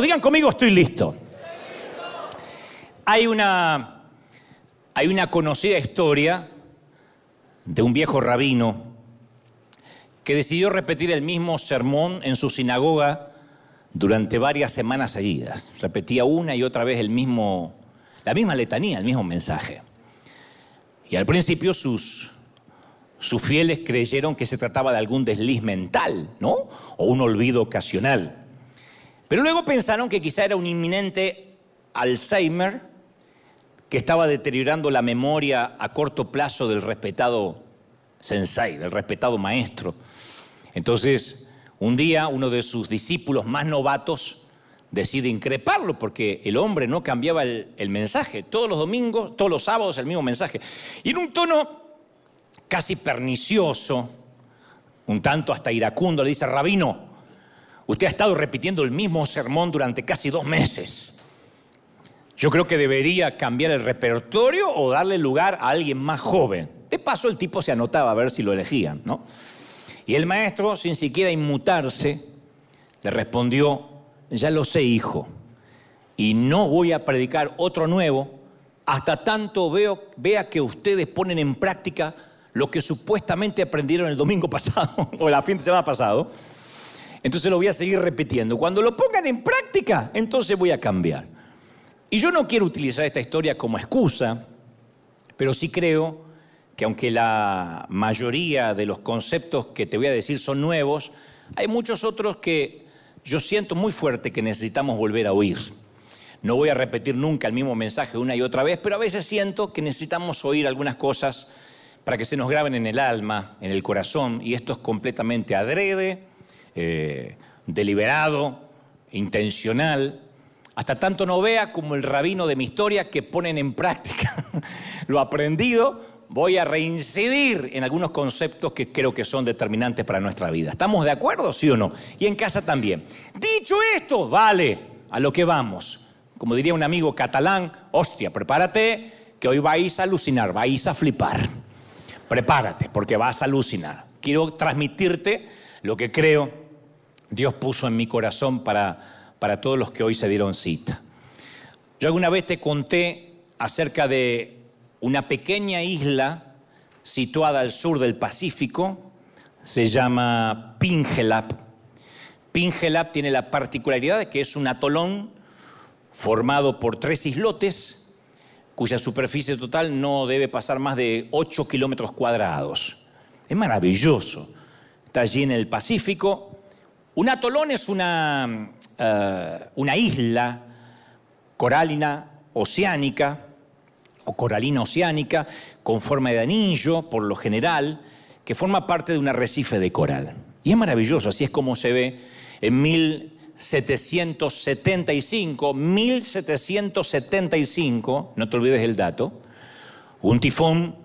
Digan conmigo, estoy listo. Hay una, hay una conocida historia de un viejo rabino que decidió repetir el mismo sermón en su sinagoga durante varias semanas seguidas. Repetía una y otra vez el mismo, la misma letanía, el mismo mensaje. Y al principio sus, sus fieles creyeron que se trataba de algún desliz mental, ¿no? O un olvido ocasional. Pero luego pensaron que quizá era un inminente Alzheimer que estaba deteriorando la memoria a corto plazo del respetado sensei, del respetado maestro. Entonces, un día uno de sus discípulos más novatos decide increparlo porque el hombre no cambiaba el, mensaje. Todos los domingos, todos los sábados el mismo mensaje. Y en un tono casi pernicioso, un tanto hasta iracundo, le dice, Rabino, usted ha estado repitiendo el mismo sermón durante casi dos meses. Yo creo que debería cambiar el repertorio o darle lugar a alguien más joven. De paso, el tipo se anotaba a ver si lo elegían, ¿no? Y el maestro, sin siquiera inmutarse, le respondió, ya lo sé, hijo, y no voy a predicar otro nuevo hasta tanto veo, vea que ustedes ponen en práctica lo que supuestamente aprendieron el domingo pasado o la fin de semana pasado. Entonces lo voy a seguir repitiendo. Cuando lo pongan en práctica, entonces voy a cambiar. Y yo no quiero utilizar esta historia como excusa, pero sí creo que aunque la mayoría de los conceptos que te voy a decir son nuevos, hay muchos otros que yo siento muy fuerte que necesitamos volver a oír. No voy a repetir nunca el mismo mensaje una y otra vez, pero a veces siento que necesitamos oír algunas cosas para que se nos graben en el alma, en el corazón, y esto es completamente adrede, eh, deliberado, intencional, hasta tanto no vea como el rabino de mi historia que ponen en práctica lo aprendido, voy a reincidir en algunos conceptos que creo que son determinantes para nuestra vida. ¿Estamos de acuerdo, sí o no? Y en casa también. Dicho esto, vale, a lo que vamos. Como diría un amigo catalán, hostia, prepárate que hoy vais a alucinar, vais a flipar. Prepárate, porque vas a alucinar. Quiero transmitirte lo que creo Dios puso en mi corazón para, para todos los que hoy se dieron cita. Yo alguna vez te conté acerca de una pequeña isla situada al sur del Pacífico, se llama Pingelap. Pingelap tiene la particularidad de que es un atolón formado por tres islotes, cuya superficie total no debe pasar más de 8 kilómetros cuadrados. Es maravilloso. Está allí en el Pacífico. Un atolón es una, uh, una isla coralina oceánica o coralina oceánica con forma de anillo, por lo general, que forma parte de un arrecife de coral. Y es maravilloso, así es como se ve en 1775, 1775, no te olvides el dato, un tifón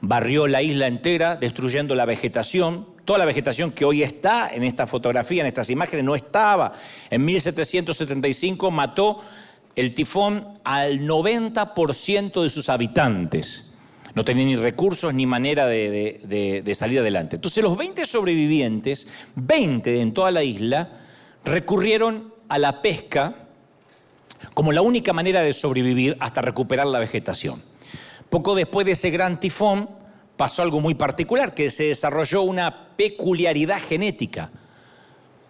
barrió la isla entera, destruyendo la vegetación, toda la vegetación que hoy está en esta fotografía, en estas imágenes, no estaba. En 1775 mató el tifón al 90% de sus habitantes. No tenía ni recursos ni manera de, de, salir adelante. Entonces los 20 sobrevivientes, 20 en toda la isla, recurrieron a la pesca como la única manera de sobrevivir hasta recuperar la vegetación. Poco después de ese gran tifón pasó algo muy particular, que se desarrolló una peculiaridad genética,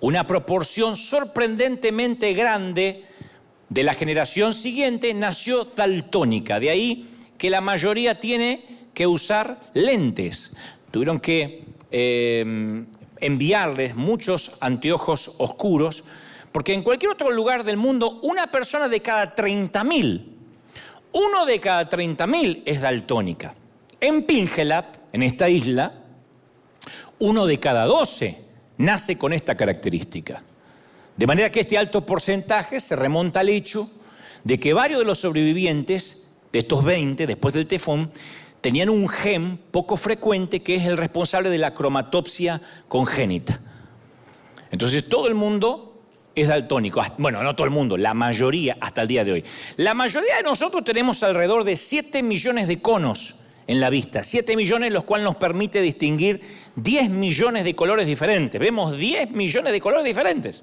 una proporción sorprendentemente grande de la generación siguiente nació daltónica, de ahí que la mayoría tiene que usar lentes. Tuvieron que eh, enviarles muchos anteojos oscuros, porque en cualquier otro lugar del mundo, una persona de cada 30.000, uno de cada 30.000 es daltónica. En Pingelap, en esta isla, uno de cada 12 nace con esta característica. De manera que este alto porcentaje se remonta al hecho de que varios de los sobrevivientes, de estos 20, después del tefón, tenían un gen poco frecuente que es el responsable de la cromatopsia congénita. Entonces todo el mundo es daltónico. Bueno, no todo el mundo, la mayoría hasta el día de hoy. La mayoría de nosotros tenemos alrededor de 7 millones de conos en la vista. 7 millones, los cuales nos permite distinguir 10 millones de colores diferentes. Vemos 10 millones de colores diferentes.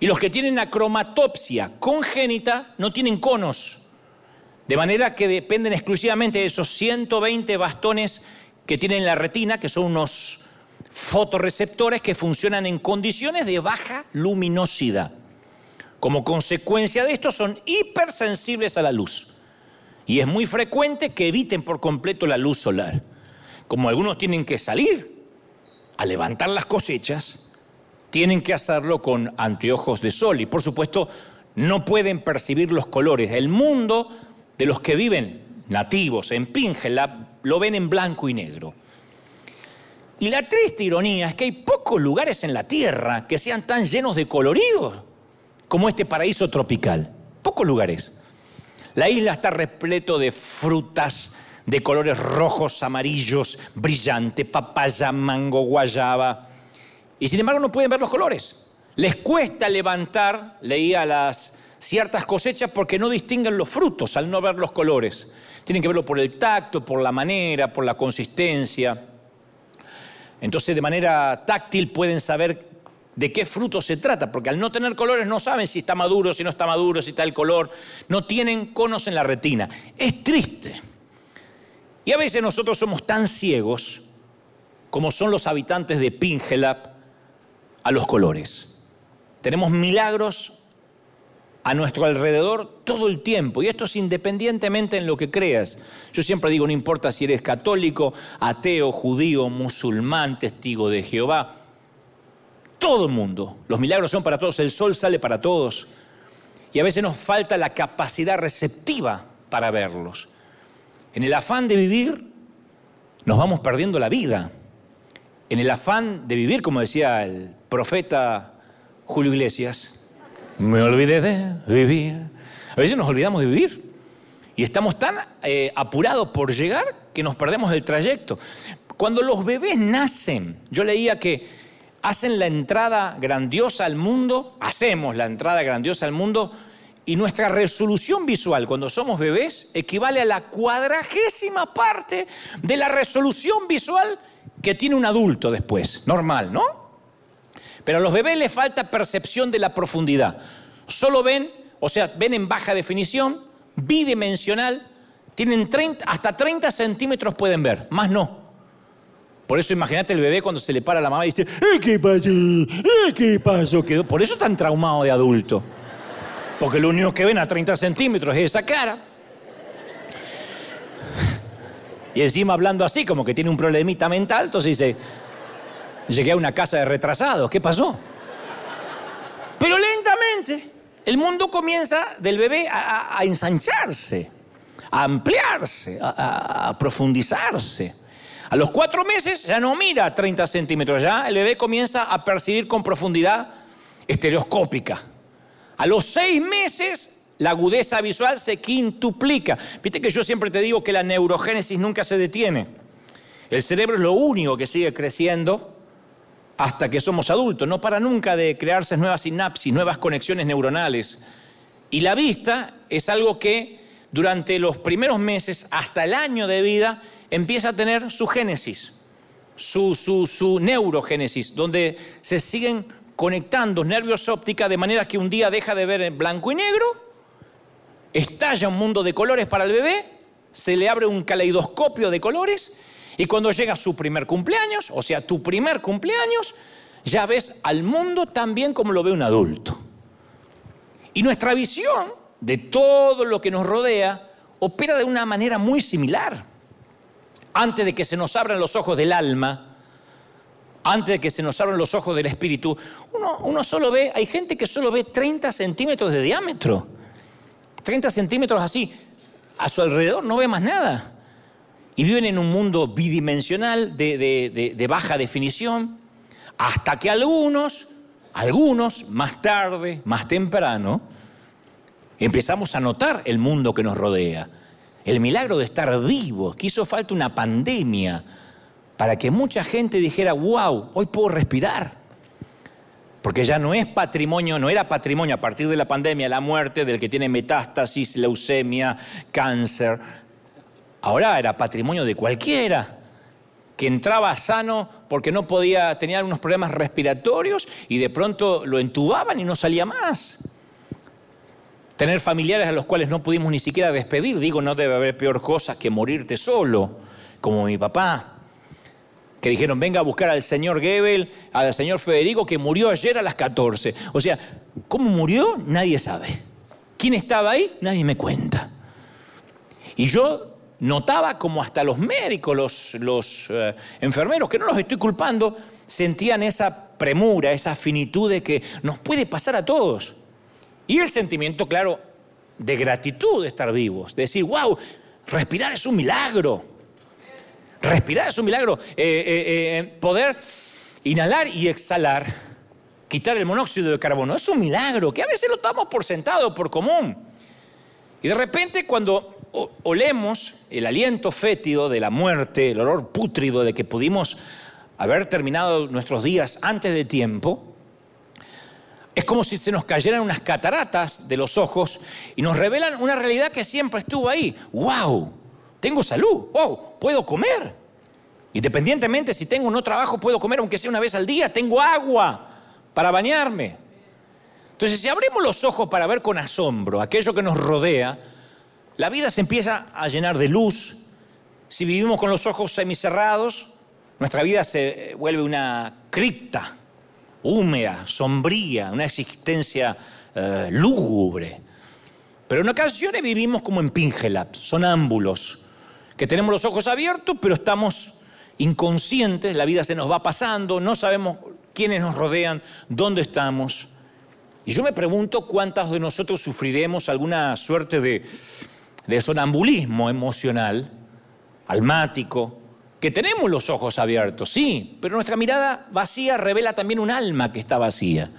Y los que tienen acromatopsia congénita no tienen conos. De manera que dependen exclusivamente de esos 120 bastones que tienen la retina, que son unos fotorreceptores que funcionan en condiciones de baja luminosidad. Como consecuencia de esto son hipersensibles a la luz. Y es muy frecuente que eviten por completo la luz solar. Como algunos tienen que salir a levantar las cosechas, tienen que hacerlo con anteojos de sol y por supuesto no pueden percibir los colores. El mundo de los que viven nativos en Pingela lo ven en blanco y negro. Y la triste ironía es que hay pocos lugares en la Tierra que sean tan llenos de colorido como este paraíso tropical. Pocos lugares. La isla está repleto de frutas de colores rojos, amarillos, brillante, papaya, mango, guayaba. Y sin embargo no pueden ver los colores. Les cuesta levantar, leía las ciertas cosechas porque no distinguen los frutos al no ver los colores. Tienen que verlo por el tacto, por la manera, por la consistencia. Entonces de manera táctil pueden saber de qué fruto se trata, porque al no tener colores no saben si está maduro, si no está maduro, si está el color, no tienen conos en la retina. Es triste. Y a veces nosotros somos tan ciegos como son los habitantes de Pingelap a los colores. Tenemos milagros a nuestro alrededor todo el tiempo. Y esto es independientemente en lo que creas. Yo siempre digo, no importa si eres católico, ateo, judío, musulmán, testigo de Jehová. Todo el mundo. Los milagros son para todos. El sol sale para todos. Y a veces nos falta la capacidad receptiva para verlos. En el afán de vivir, nos vamos perdiendo la vida. En el afán de vivir, como decía el profeta Julio Iglesias, me olvidé de vivir. A veces nos olvidamos de vivir. Y estamos tan eh, apurados por llegar que nos perdemos el trayecto. Cuando los bebés nacen, yo leía que hacen la entrada grandiosa al mundo, hacemos la entrada grandiosa al mundo, y nuestra resolución visual cuando somos bebés equivale a la cuadragésima parte de la resolución visual que tiene un adulto después, normal, ¿no? Pero a los bebés les falta percepción de la profundidad. Solo ven, o sea, ven en baja definición, bidimensional, tienen 30, hasta 30 centímetros pueden ver, más no. Por eso imagínate el bebé cuando se le para la mamá y dice, ¿Eh, ¿qué pasó? ¿Eh, ¿Qué pasó? Por eso tan traumado de adulto. Porque lo único que ven a 30 centímetros es esa cara. Y encima hablando así, como que tiene un problemita mental, entonces dice, Llegué a una casa de retrasados, ¿qué pasó? Pero lentamente el mundo comienza del bebé a, ensancharse, a ampliarse, a, profundizarse. A los cuatro meses ya no mira 30 centímetros, ya el bebé comienza a percibir con profundidad estereoscópica. A los seis meses la agudeza visual se quintuplica. Viste que yo siempre te digo que la neurogénesis nunca se detiene. El cerebro es lo único que sigue creciendo hasta que somos adultos. No para nunca de crearse nuevas sinapsis, nuevas conexiones neuronales. Y la vista es algo que durante los primeros meses hasta el año de vida empieza a tener su génesis, su, neurogénesis, donde se siguen conectando nervios ópticos de manera que un día deja de ver en blanco y negro, estalla un mundo de colores para el bebé, se le abre un caleidoscopio de colores y cuando llega su primer cumpleaños, o sea, tu primer cumpleaños, ya ves al mundo también como lo ve un adulto. Y nuestra visión de todo lo que nos rodea opera de una manera muy similar. Antes de que se nos abran los ojos del alma, antes de que se nos abran los ojos del espíritu, uno, solo ve, hay gente que solo ve 30 centímetros de diámetro, 30 centímetros así, a su alrededor no ve más nada y viven en un mundo bidimensional de, baja definición, hasta que algunos, algunos, más tarde, más temprano, empezamos a notar el mundo que nos rodea. El milagro de estar vivos, que hizo falta una pandemia para que mucha gente dijera, wow, hoy puedo respirar. Porque ya no es patrimonio, no era patrimonio a partir de la pandemia, la muerte del que tiene metástasis, leucemia, cáncer, Ahora era patrimonio de cualquiera que entraba sano porque no podía, tenía unos problemas respiratorios y de pronto lo entubaban y no salía más. Tener familiares a los cuales no pudimos ni siquiera despedir, digo, no debe haber peor cosa que morirte solo, como mi papá, que dijeron, venga a buscar al señor Gebel, al señor Federico, que murió ayer a las 14. O sea, ¿cómo murió? Nadie sabe. ¿Quién estaba ahí? Nadie me cuenta. Y yo notaba como hasta los médicos, los, eh, enfermeros, que no los estoy culpando, sentían esa premura, esa finitud de que nos puede pasar a todos. Y el sentimiento, claro, de gratitud de estar vivos, de decir, wow, respirar es un milagro. Respirar es un milagro. Eh, eh, eh, poder inhalar y exhalar, quitar el monóxido de carbono, es un milagro que a veces lo damos por sentado, por común. Y de repente cuando olemos el aliento fétido de la muerte, el olor pútrido de que pudimos haber terminado nuestros días antes de tiempo, es como si se nos cayeran unas cataratas de los ojos y nos revelan una realidad que siempre estuvo ahí. ¡Wow! Tengo salud, wow, puedo comer. Independientemente si tengo o no trabajo, puedo comer aunque sea una vez al día, tengo agua para bañarme. Entonces, si abrimos los ojos para ver con asombro aquello que nos rodea, la vida se empieza a llenar de luz. Si vivimos con los ojos semicerrados, nuestra vida se vuelve una cripta, húmeda, sombría, una existencia eh, lúgubre. Pero en ocasiones vivimos como en Pingelap, sonámbulos, que tenemos los ojos abiertos, pero estamos inconscientes, la vida se nos va pasando, no sabemos quiénes nos rodean, dónde estamos. Y yo me pregunto cuántos de nosotros sufriremos alguna suerte de, de sonambulismo emocional, almático, que tenemos los ojos abiertos, sí, pero nuestra mirada vacía revela también un alma que está vacía.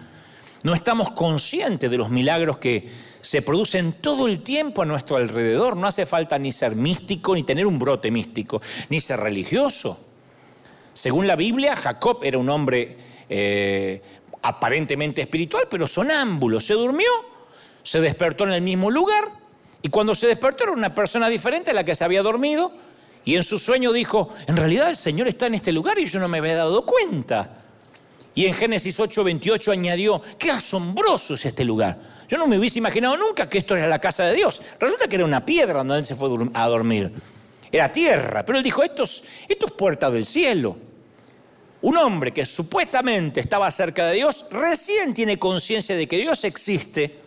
No estamos conscientes de los milagros que se producen todo el tiempo a nuestro alrededor. No hace falta ni ser místico, ni tener un brote místico, ni ser religioso. Según la Biblia, Jacob era un hombre eh, aparentemente espiritual, pero sonámbulo. Se durmió, se despertó en el mismo lugar, y cuando se despertó era una persona diferente a la que se había dormido, y en su sueño dijo, en realidad el Señor está en este lugar y yo no me había dado cuenta. Y en Génesis 8:28 añadió, qué asombroso es este lugar. Yo no me hubiese imaginado nunca que esto era la casa de Dios. Resulta que era una piedra donde él se fue a dormir. Era tierra. Pero él dijo, esto es, esto es puerta del cielo. Un hombre que supuestamente estaba cerca de Dios, recién tiene conciencia de que Dios existe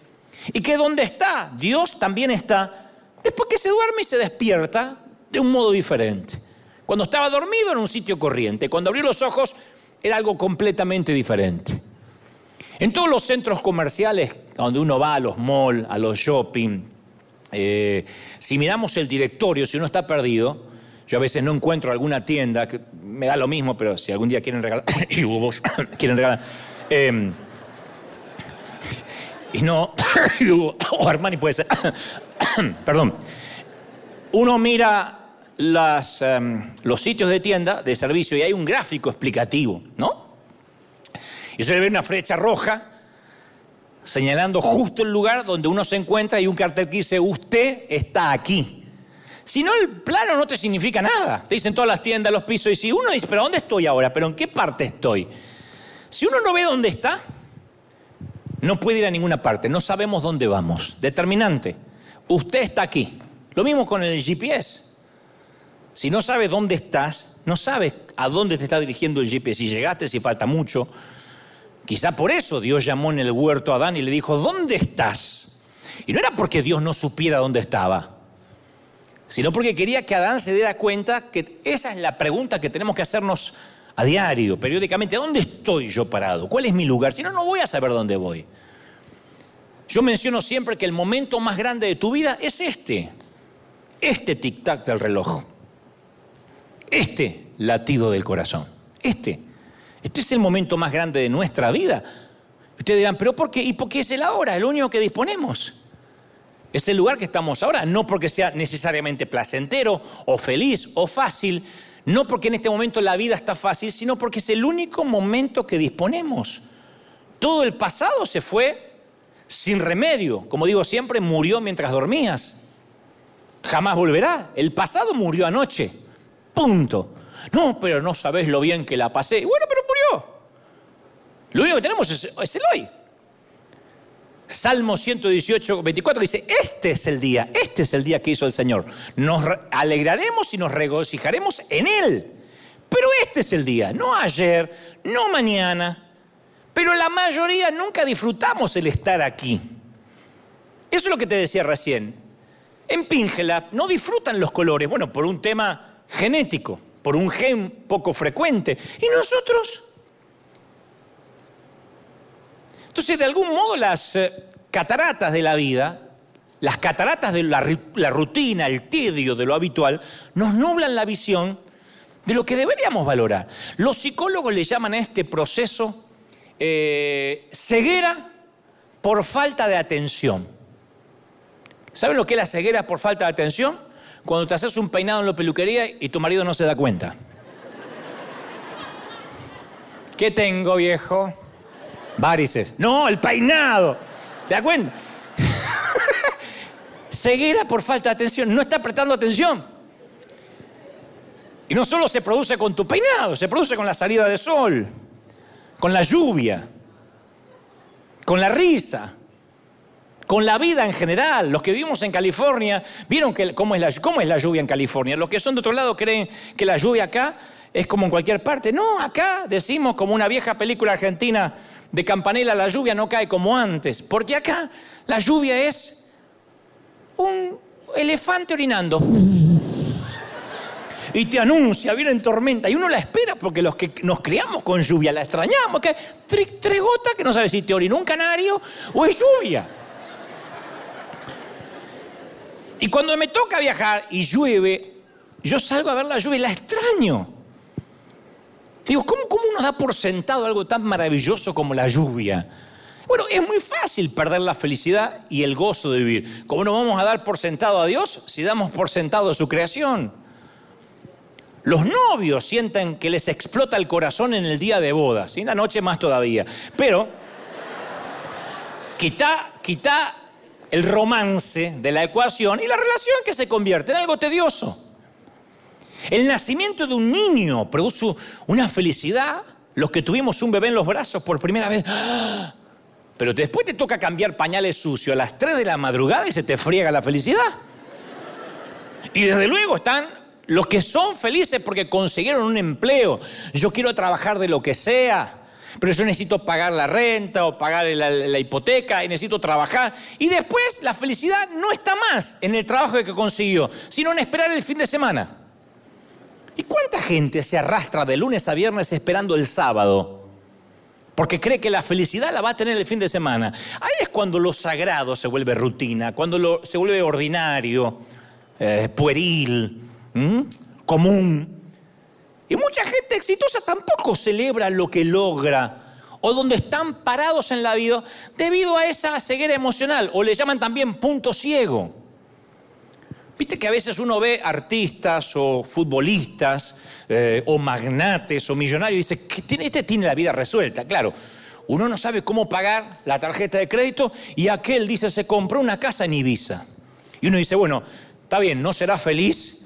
y que donde está, Dios también está, después que se duerme y se despierta de un modo diferente. Cuando estaba dormido en un sitio corriente, cuando abrió los ojos era algo completamente diferente. En todos los centros comerciales, donde uno va a los malls, a los shopping, eh, si miramos el directorio, si uno está perdido, yo a veces no encuentro alguna tienda, que me da lo mismo, pero si algún día quieren regalar, y vos quieren regalar, em, y no, o Armani puede ser, perdón, uno mira las, em, los sitios de tienda de servicio y hay un gráfico explicativo, ¿no? Y se ve una flecha roja señalando justo el lugar donde uno se encuentra y un cartel que dice, usted está aquí. Si no, el plano no te significa nada. Te dicen todas las tiendas, los pisos, y si uno dice, pero ¿dónde estoy ahora? ¿Pero en qué parte estoy? Si uno no ve dónde está, no puede ir a ninguna parte, no sabemos dónde vamos. Determinante, usted está aquí. Lo mismo con el GPS. Si no sabes dónde estás, no sabes a dónde te está dirigiendo el GPS. Si llegaste, si falta mucho, Quizá por eso Dios llamó en el huerto a Adán y le dijo, ¿dónde estás? Y no era porque Dios no supiera dónde estaba, sino porque quería que Adán se diera cuenta que esa es la pregunta que tenemos que hacernos a diario, periódicamente. ¿Dónde estoy yo parado? ¿Cuál es mi lugar? Si no, no voy a saber dónde voy. Yo menciono siempre que el momento más grande de tu vida es este, este tic-tac del reloj, este latido del corazón, este. Este es el momento más grande de nuestra vida. Ustedes dirán, ¿pero por qué? ¿Y por qué es el ahora? El único que disponemos. Es el lugar que estamos ahora, no porque sea necesariamente placentero o feliz o fácil, no porque en este momento la vida está fácil, sino porque es el único momento que disponemos. Todo el pasado se fue sin remedio. Como digo siempre, murió mientras dormías. Jamás volverá. El pasado murió anoche. Punto. No, pero no sabes lo bien que la pasé. Bueno, pero murió. Lo único que tenemos es, el hoy. Salmo 118, 24 dice, este es el día, este es el día que hizo el Señor. Nos alegraremos y nos regocijaremos en Él. Pero este es el día, no ayer, no mañana. Pero la mayoría nunca disfrutamos el estar aquí. Eso es lo que te decía recién. En Píngela no disfrutan los colores, bueno, por un tema genético, por un gen poco frecuente. ¿Y nosotros? Entonces, de algún modo, las eh, cataratas de la vida, las cataratas de la, rutina, el tedio de lo habitual, nos nublan la visión de lo que deberíamos valorar. Los psicólogos le llaman a este proceso eh, ceguera por falta de atención. ¿Saben lo que es la ceguera por falta de atención? Cuando te haces un peinado en la peluquería y tu marido no se da cuenta. ¿Qué tengo, viejo? Varices. No, el peinado. ¿Te das cuenta? Ceguera por falta de atención. No está prestando atención. Y no solo se produce con tu peinado, se produce con la salida de sol, con la lluvia, con la risa, con la vida en general. Los que vivimos en California, ¿vieron que, cómo, es la, cómo es la lluvia en California? Los que son de otro lado creen que la lluvia acá es como en cualquier parte. No, acá decimos como una vieja película argentina de Campanella, la lluvia no cae como antes, porque acá la lluvia es un elefante orinando. Y te anuncia, viene en tormenta. Y uno la espera porque los que nos criamos con lluvia la extrañamos. Que tres, que no sabes si te orina un canario o es lluvia. Y cuando me toca viajar y llueve, yo salgo a ver la lluvia y la extraño. Digo, ¿cómo, uno da por sentado algo tan maravilloso como la lluvia? Bueno, es muy fácil perder la felicidad y el gozo de vivir. ¿Cómo no vamos a dar por sentado a Dios si damos por sentado a su creación? Los novios sienten que les explota el corazón en el día de bodas, y en la noche más todavía. Pero quita, quita el romance de la ecuación y la relación que se convierte en algo tedioso. El nacimiento de un niño produce una felicidad. Los que tuvimos un bebé en los brazos por primera vez. ¡ah! Pero después te toca cambiar pañales sucios a las 3 de la madrugada y se te friega la felicidad. Y desde luego están los que son felices porque consiguieron un empleo. Yo quiero trabajar de lo que sea, pero yo necesito pagar la renta o pagar la, hipoteca y necesito trabajar. Y después la felicidad no está más en el trabajo que consiguió, sino en esperar el fin de semana. ¿Y cuánta gente se arrastra de lunes a viernes esperando el sábado? Porque cree que la felicidad la va a tener el fin de semana. Ahí es cuando lo sagrado se vuelve rutina, cuando se vuelve ordinario, eh, pueril, común. Y mucha gente exitosa tampoco celebra lo que logra o donde están parados en la vida debido a esa ceguera emocional, o le llaman también punto ciego. Viste que a veces uno ve artistas o futbolistas eh, o magnates o millonarios y dice, que este tiene la vida resuelta. Claro, uno no sabe cómo pagar la tarjeta de crédito y aquel dice, se compró una casa en Ibiza. Y uno dice, bueno, está bien, no será feliz,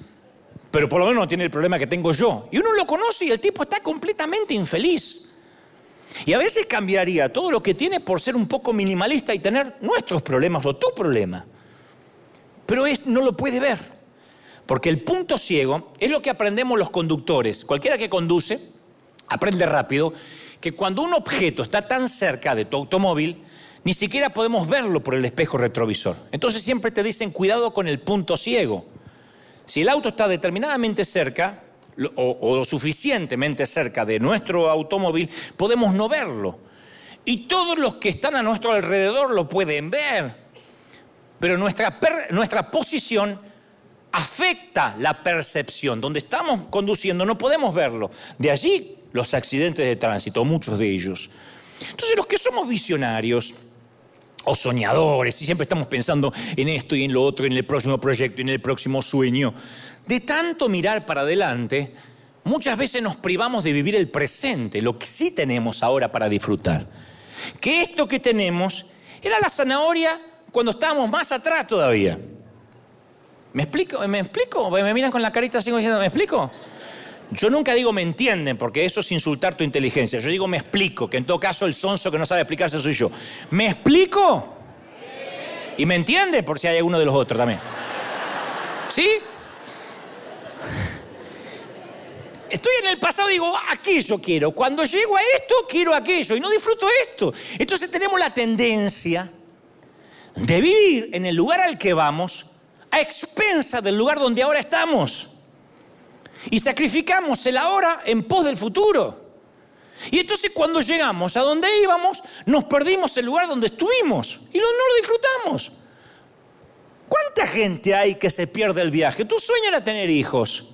pero por lo menos no tiene el problema que tengo yo. Y uno lo conoce y el tipo está completamente infeliz. Y a veces cambiaría todo lo que tiene por ser un poco minimalista y tener nuestros problemas o tu problema pero no lo puede ver. Porque el punto ciego es lo que aprendemos los conductores. Cualquiera que conduce aprende rápido que cuando un objeto está tan cerca de tu automóvil, ni siquiera podemos verlo por el espejo retrovisor. Entonces siempre te dicen cuidado con el punto ciego. Si el auto está determinadamente cerca o, o lo suficientemente cerca de nuestro automóvil, podemos no verlo. Y todos los que están a nuestro alrededor lo pueden ver pero nuestra, nuestra posición afecta la percepción. Donde estamos conduciendo no podemos verlo. De allí los accidentes de tránsito, muchos de ellos. Entonces los que somos visionarios o soñadores y siempre estamos pensando en esto y en lo otro, en el próximo proyecto, en el próximo sueño, de tanto mirar para adelante, muchas veces nos privamos de vivir el presente, lo que sí tenemos ahora para disfrutar. Que esto que tenemos era la zanahoria cuando estábamos más atrás todavía. ¿Me explico? ¿Me explico? Me miran con la carita así diciendo, ¿me explico? Yo nunca digo me entienden, porque eso es insultar tu inteligencia. Yo digo me explico, que en todo caso el sonso que no sabe explicarse soy yo. ¿Me explico? Y me entiende por si hay alguno de los otros también. ¿Sí? Estoy en el pasado digo, aquello quiero. Cuando llego a esto, quiero aquello. Y no disfruto esto. Entonces tenemos la tendencia de vivir en el lugar al que vamos a expensa del lugar donde ahora estamos. Y sacrificamos el ahora en pos del futuro. Y entonces cuando llegamos a donde íbamos, nos perdimos el lugar donde estuvimos y no, lo disfrutamos. ¿Cuánta gente hay que se pierde el viaje? Tu sueño era tener hijos.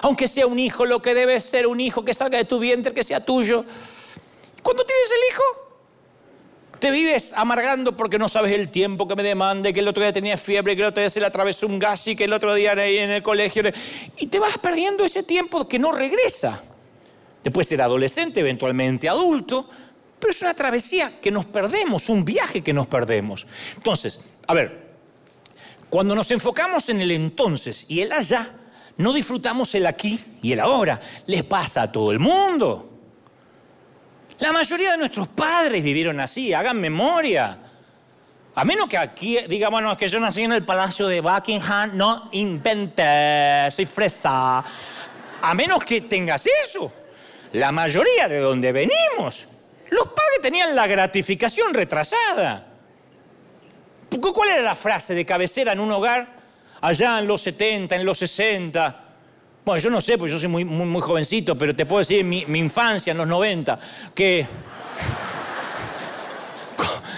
Aunque sea un hijo, lo que debe ser un hijo que salga de tu vientre, que sea tuyo. Cuando tienes el hijo, te vives amargando porque no sabes el tiempo que me demande, que el otro día tenía fiebre, que el otro día se le atravesó un gas y que el otro día ahí en el colegio. Y te vas perdiendo ese tiempo que no regresa. Después ser adolescente, eventualmente adulto, pero es una travesía que nos perdemos, un viaje que nos perdemos. Entonces, a ver, cuando nos enfocamos en el entonces y el allá, no disfrutamos el aquí y el ahora. Les pasa a todo el mundo. La mayoría de nuestros padres vivieron así, hagan memoria. A menos que aquí diga, bueno, que yo nací en el palacio de Buckingham, no invente, soy fresa. A menos que tengas eso. La mayoría de donde venimos, los padres tenían la gratificación retrasada. ¿Cuál era la frase de cabecera en un hogar allá en los 70, en los 60? Bueno, yo no sé, porque yo soy muy, muy, jovencito, pero te puedo decir mi, mi infancia en los 90, que...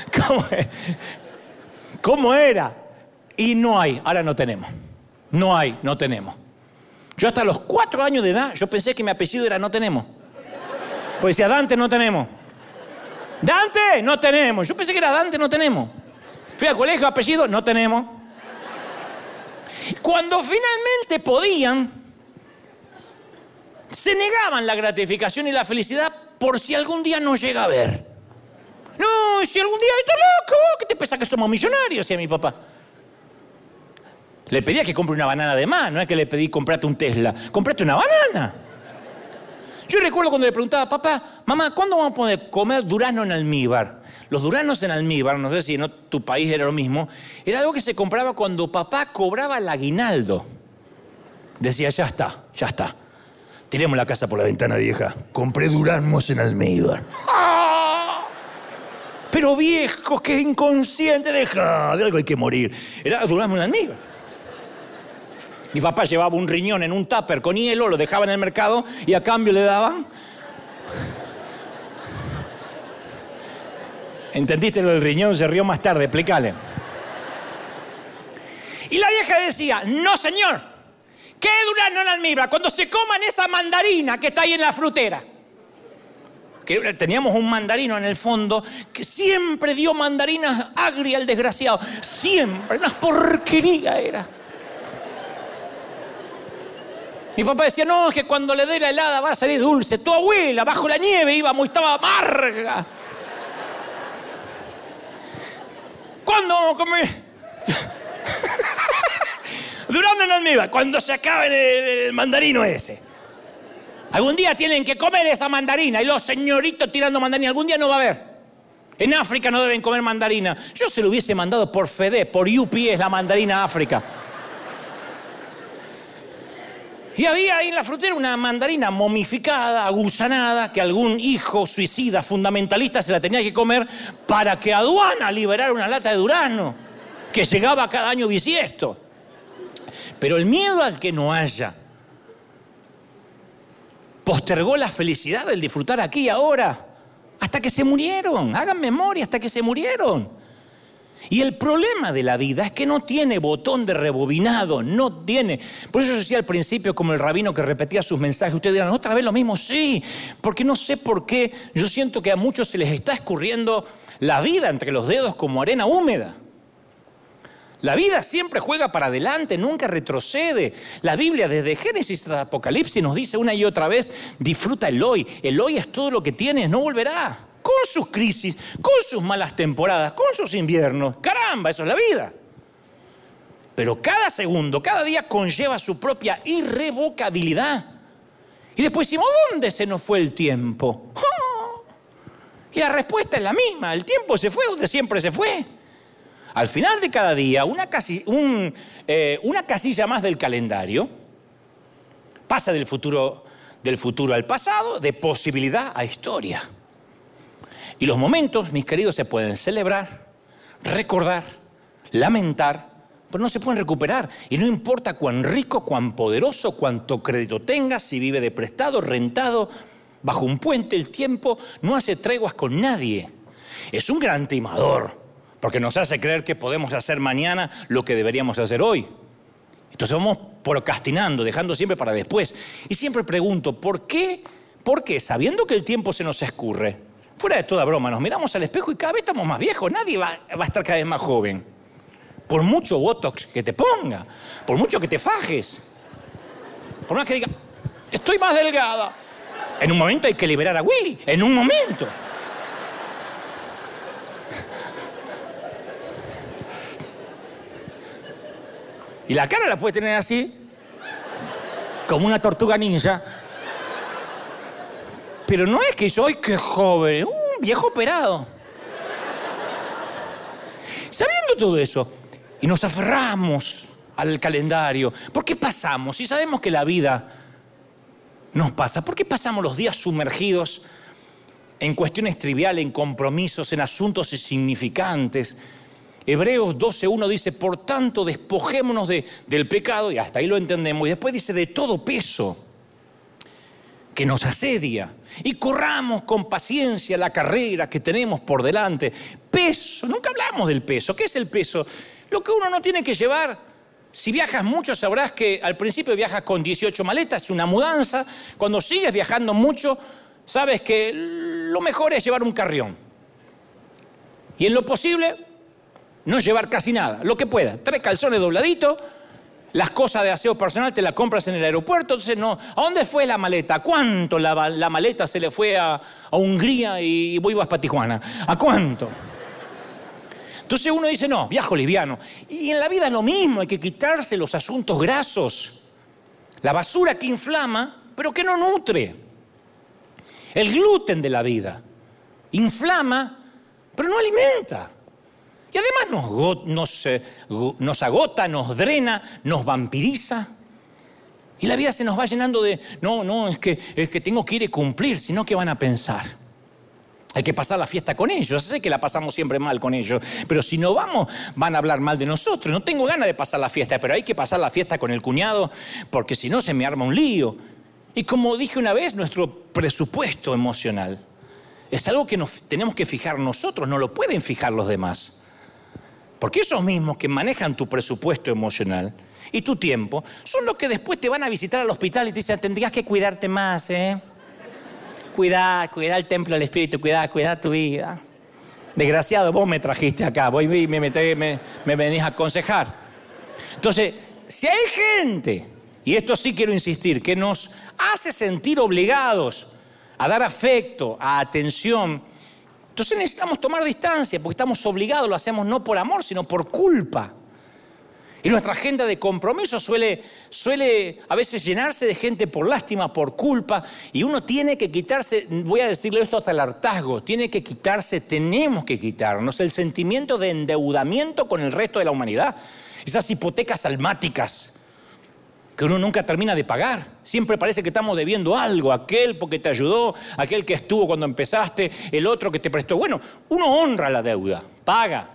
¿Cómo, ¿Cómo era? Y no hay, ahora no tenemos. No hay, no tenemos. Yo hasta los cuatro años de edad, yo pensé que mi apellido era no tenemos. Pues decía, Dante no tenemos. Dante no tenemos. Yo pensé que era Dante no tenemos. Fui al colegio, apellido, no tenemos. Cuando finalmente podían, se negaban la gratificación y la felicidad por si algún día no llega a ver. No, si algún día estoy loco, ¿qué te pesa que somos millonarios? Decía mi papá. Le pedía que compre una banana de más, no es que le pedí comprate un Tesla, comprate una banana. Yo recuerdo cuando le preguntaba, papá, mamá, ¿cuándo vamos a poder comer durazno en almíbar? Los duranos en almíbar, no sé si en tu país era lo mismo, era algo que se compraba cuando papá cobraba el aguinaldo. Decía, ya está, ya está. Tiremos la casa por la ventana vieja. Compré duraznos en almíbar. ¡Ah! Pero viejo, que inconsciente, deja, de algo hay que morir. Era durazno en almíbar. Mi papá llevaba un riñón en un tupper con hielo, lo dejaba en el mercado y a cambio le daban ¿Entendiste lo del riñón? Se rió más tarde, explícale. Y la vieja decía, no señor, ¿qué durazno en almíbar? Cuando se coman esa mandarina que está ahí en la frutera. Teníamos un mandarino en el fondo que siempre dio mandarinas agria al desgraciado. Siempre, una porquería era. Mi papá decía, no, es que cuando le dé la helada va a salir dulce. Tu abuela, bajo la nieve, íbamos y estaba amarga. ¿Cuándo vamos a comer? Durando en almíbar, cuando se acabe el, mandarino ese. Algún día tienen que comer esa mandarina y los señoritos tirando mandarina. Algún día no va a haber. En África no deben comer mandarina. Yo se lo hubiese mandado por FEDE, por UPS la mandarina África. Y había ahí en la frutera una mandarina momificada, agusanada, que algún hijo suicida fundamentalista se la tenía que comer para que aduana liberara una lata de durano, que llegaba cada año bisiesto. Pero el miedo al que no haya postergó la felicidad del disfrutar aquí y ahora, hasta que se murieron. Hagan memoria, hasta que se murieron. Y el problema de la vida es que no tiene botón de rebobinado, no tiene. Por eso yo decía al principio, como el rabino que repetía sus mensajes, ustedes dirán, otra vez lo mismo, sí, porque no sé por qué, yo siento que a muchos se les está escurriendo la vida entre los dedos como arena húmeda. La vida siempre juega para adelante, nunca retrocede. La Biblia desde Génesis hasta Apocalipsis nos dice una y otra vez, disfruta el hoy. El hoy es todo lo que tienes, no volverá con sus crisis, con sus malas temporadas, con sus inviernos. Caramba, eso es la vida. Pero cada segundo, cada día conlleva su propia irrevocabilidad. Y después decimos, ¿dónde se nos fue el tiempo? Y la respuesta es la misma, el tiempo se fue donde siempre se fue. Al final de cada día, una, eh, una casilla más del calendario pasa del futuro, del futuro al pasado, de posibilidad a historia. Y los momentos, mis queridos, se pueden celebrar, recordar, lamentar, pero no se pueden recuperar. Y no importa cuán rico, cuán poderoso, cuánto crédito tengas, si vive de prestado, rentado, bajo un puente, el tiempo no hace treguas con nadie. Es un gran timador, porque nos hace creer que podemos hacer mañana lo que deberíamos hacer hoy. Entonces vamos procrastinando, dejando siempre para después. Y siempre pregunto, ¿por qué? ¿Por qué? Sabiendo que el tiempo se nos escurre. Fuera de toda broma, nos miramos al espejo y cada vez estamos más viejos. Nadie va, va a estar cada vez más joven. Por mucho Botox que te ponga, por mucho que te fajes, por más que diga, estoy más delgada. En un momento hay que liberar a Willy, en un momento. Y la cara la puede tener así, como una tortuga ninja. Pero no es que yo, ¡ay, qué joven! Un viejo operado. Sabiendo todo eso, y nos aferramos al calendario, ¿por qué pasamos? Si sabemos que la vida nos pasa, ¿por qué pasamos los días sumergidos en cuestiones triviales, en compromisos, en asuntos insignificantes? Hebreos 12.1 dice, por tanto, despojémonos del pecado, y hasta ahí lo entendemos, y después dice, de todo peso que nos asedia, y corramos con paciencia la carrera que tenemos por delante. Peso, nunca hablamos del peso. ¿Qué es el peso? Lo que uno no tiene que llevar. Si viajas mucho, sabrás que al principio viajas con 18 maletas, una mudanza. Cuando sigues viajando mucho, sabes que lo mejor es llevar un carrión. Y en lo posible, no llevar casi nada, lo que pueda. Tres calzones dobladitos, las cosas de aseo personal te las compras en el aeropuerto, entonces no. ¿A dónde fue la maleta? ¿Cuánto la, maleta se le fue a, Hungría y voy para Tijuana? ¿A cuánto? Entonces uno dice, no, viajo liviano. Y en la vida es lo mismo, hay que quitarse los asuntos grasos, la basura que inflama, pero que no nutre. El gluten de la vida inflama, pero no alimenta. Y además nos, eh, nos, agota, nos drena, nos vampiriza. Y la vida se nos va llenando de, no, no, es que, es que tengo que ir y cumplir, sino que van a pensar. Hay que pasar la fiesta con ellos. Sé que la pasamos siempre mal con ellos, pero si no vamos, van a hablar mal de nosotros. No tengo ganas de pasar la fiesta, pero hay que pasar la fiesta con el cuñado, porque si no se me arma un lío. Y como dije una vez, nuestro presupuesto emocional es algo que nos tenemos que fijar nosotros, no lo pueden fijar los demás. Porque esos mismos que manejan tu presupuesto emocional y tu tiempo son los que después te van a visitar al hospital y te dicen, tendrías que cuidarte más, ¿eh? Cuidar, cuidar el templo del Espíritu, cuidar, cuidar tu vida. Desgraciado, vos me trajiste acá, vos me, me, me, me venís a aconsejar. Entonces, si hay gente, y esto sí quiero insistir, que nos hace sentir obligados a dar afecto, a atención, entonces necesitamos tomar distancia porque estamos obligados, lo hacemos no por amor, sino por culpa. Y nuestra agenda de compromiso suele, suele a veces llenarse de gente por lástima, por culpa, y uno tiene que quitarse, voy a decirle esto hasta el hartazgo, tiene que quitarse, tenemos que quitarnos el sentimiento de endeudamiento con el resto de la humanidad. Esas hipotecas almáticas que uno nunca termina de pagar. Siempre parece que estamos debiendo algo, aquel porque te ayudó, aquel que estuvo cuando empezaste, el otro que te prestó. Bueno, uno honra la deuda, paga,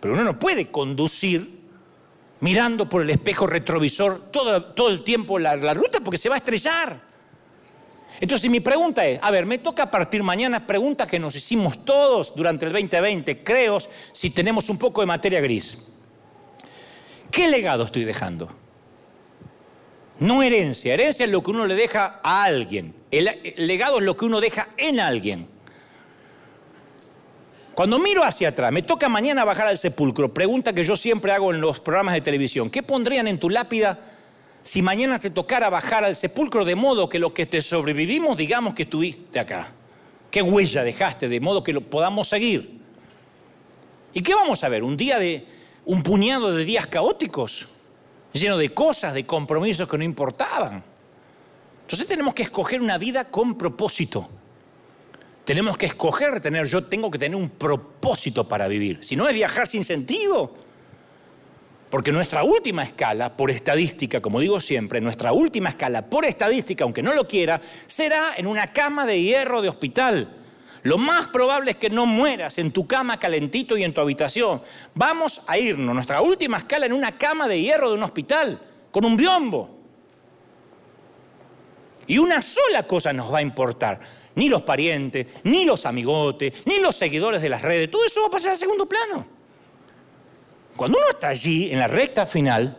pero uno no puede conducir mirando por el espejo retrovisor todo, todo el tiempo la, ruta porque se va a estrellar. Entonces mi pregunta es, a ver, me toca partir mañana, pregunta que nos hicimos todos durante el 2020, creo, si tenemos un poco de materia gris. ¿Qué legado estoy dejando? No herencia. Herencia es lo que uno le deja a alguien. El, legado es lo que uno deja en alguien. Cuando miro hacia atrás, me toca mañana bajar al sepulcro. Pregunta que yo siempre hago en los programas de televisión. ¿Qué pondrían en tu lápida si mañana te tocara bajar al sepulcro de modo que lo que te sobrevivimos digamos que estuviste acá? ¿Qué huella dejaste de modo que lo podamos seguir? ¿Y qué vamos a ver? ¿Un día de un puñado de días caóticos? Lleno de cosas, de compromisos que no importaban. Entonces tenemos que escoger una vida con propósito. Tenemos que escoger tener, yo tengo que tener un propósito para vivir. Si no es viajar sin sentido. Porque nuestra última escala, por estadística, como digo siempre, nuestra última escala, por estadística, aunque no lo quiera, será en una cama de hierro de hospital. Lo más probable es que no mueras en tu cama calentito y en tu habitación. Vamos a irnos, nuestra última escala, en una cama de hierro de un hospital, con un biombo. Y una sola cosa nos va a importar. Ni los parientes, ni los amigotes, ni los seguidores de las redes. Todo eso va a pasar a segundo plano. Cuando uno está allí, en la recta final,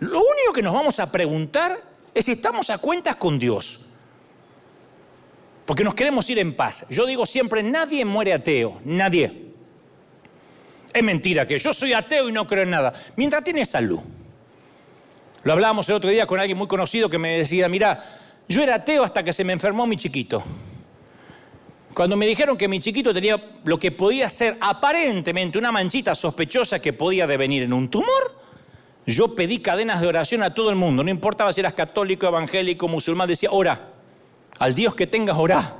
lo único que nos vamos a preguntar es si estamos a cuentas con Dios. Porque nos queremos ir en paz. Yo digo siempre, nadie muere ateo, nadie. Es mentira que yo soy ateo y no creo en nada. Mientras tiene salud. Lo hablábamos el otro día con alguien muy conocido que me decía, mira, yo era ateo hasta que se me enfermó mi chiquito. Cuando me dijeron que mi chiquito tenía lo que podía ser aparentemente una manchita sospechosa que podía devenir en un tumor, yo pedí cadenas de oración a todo el mundo. No importaba si eras católico, evangélico, musulmán, decía, ora. Al Dios que tengas, ora.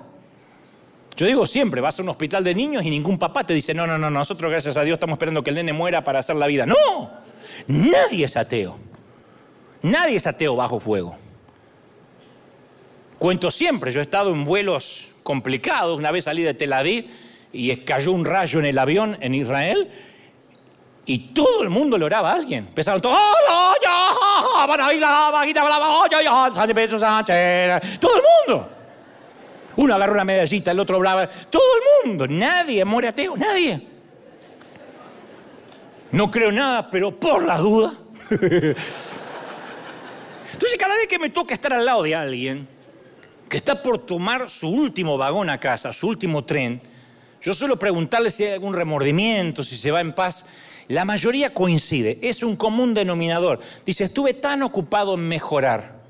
Yo digo siempre, vas a un hospital de niños y ningún papá te dice, no, no, no, nosotros gracias a Dios estamos esperando que el nene muera para hacer la vida. No, nadie es ateo. Nadie es ateo bajo fuego. Cuento siempre, yo he estado en vuelos complicados, una vez salí de Tel Aviv y cayó un rayo en el avión en Israel y todo el mundo le oraba a alguien. Empezaron todos, todo el mundo. Uno agarró una medallita, el otro hablaba, todo el mundo, nadie muere ateo, nadie. No creo nada, pero por la duda. Entonces cada vez que me toca estar al lado de alguien, que está por tomar su último vagón a casa, su último tren, yo suelo preguntarle si hay algún remordimiento, si se va en paz. La mayoría coincide, es un común denominador. Dice, estuve tan ocupado en mejorar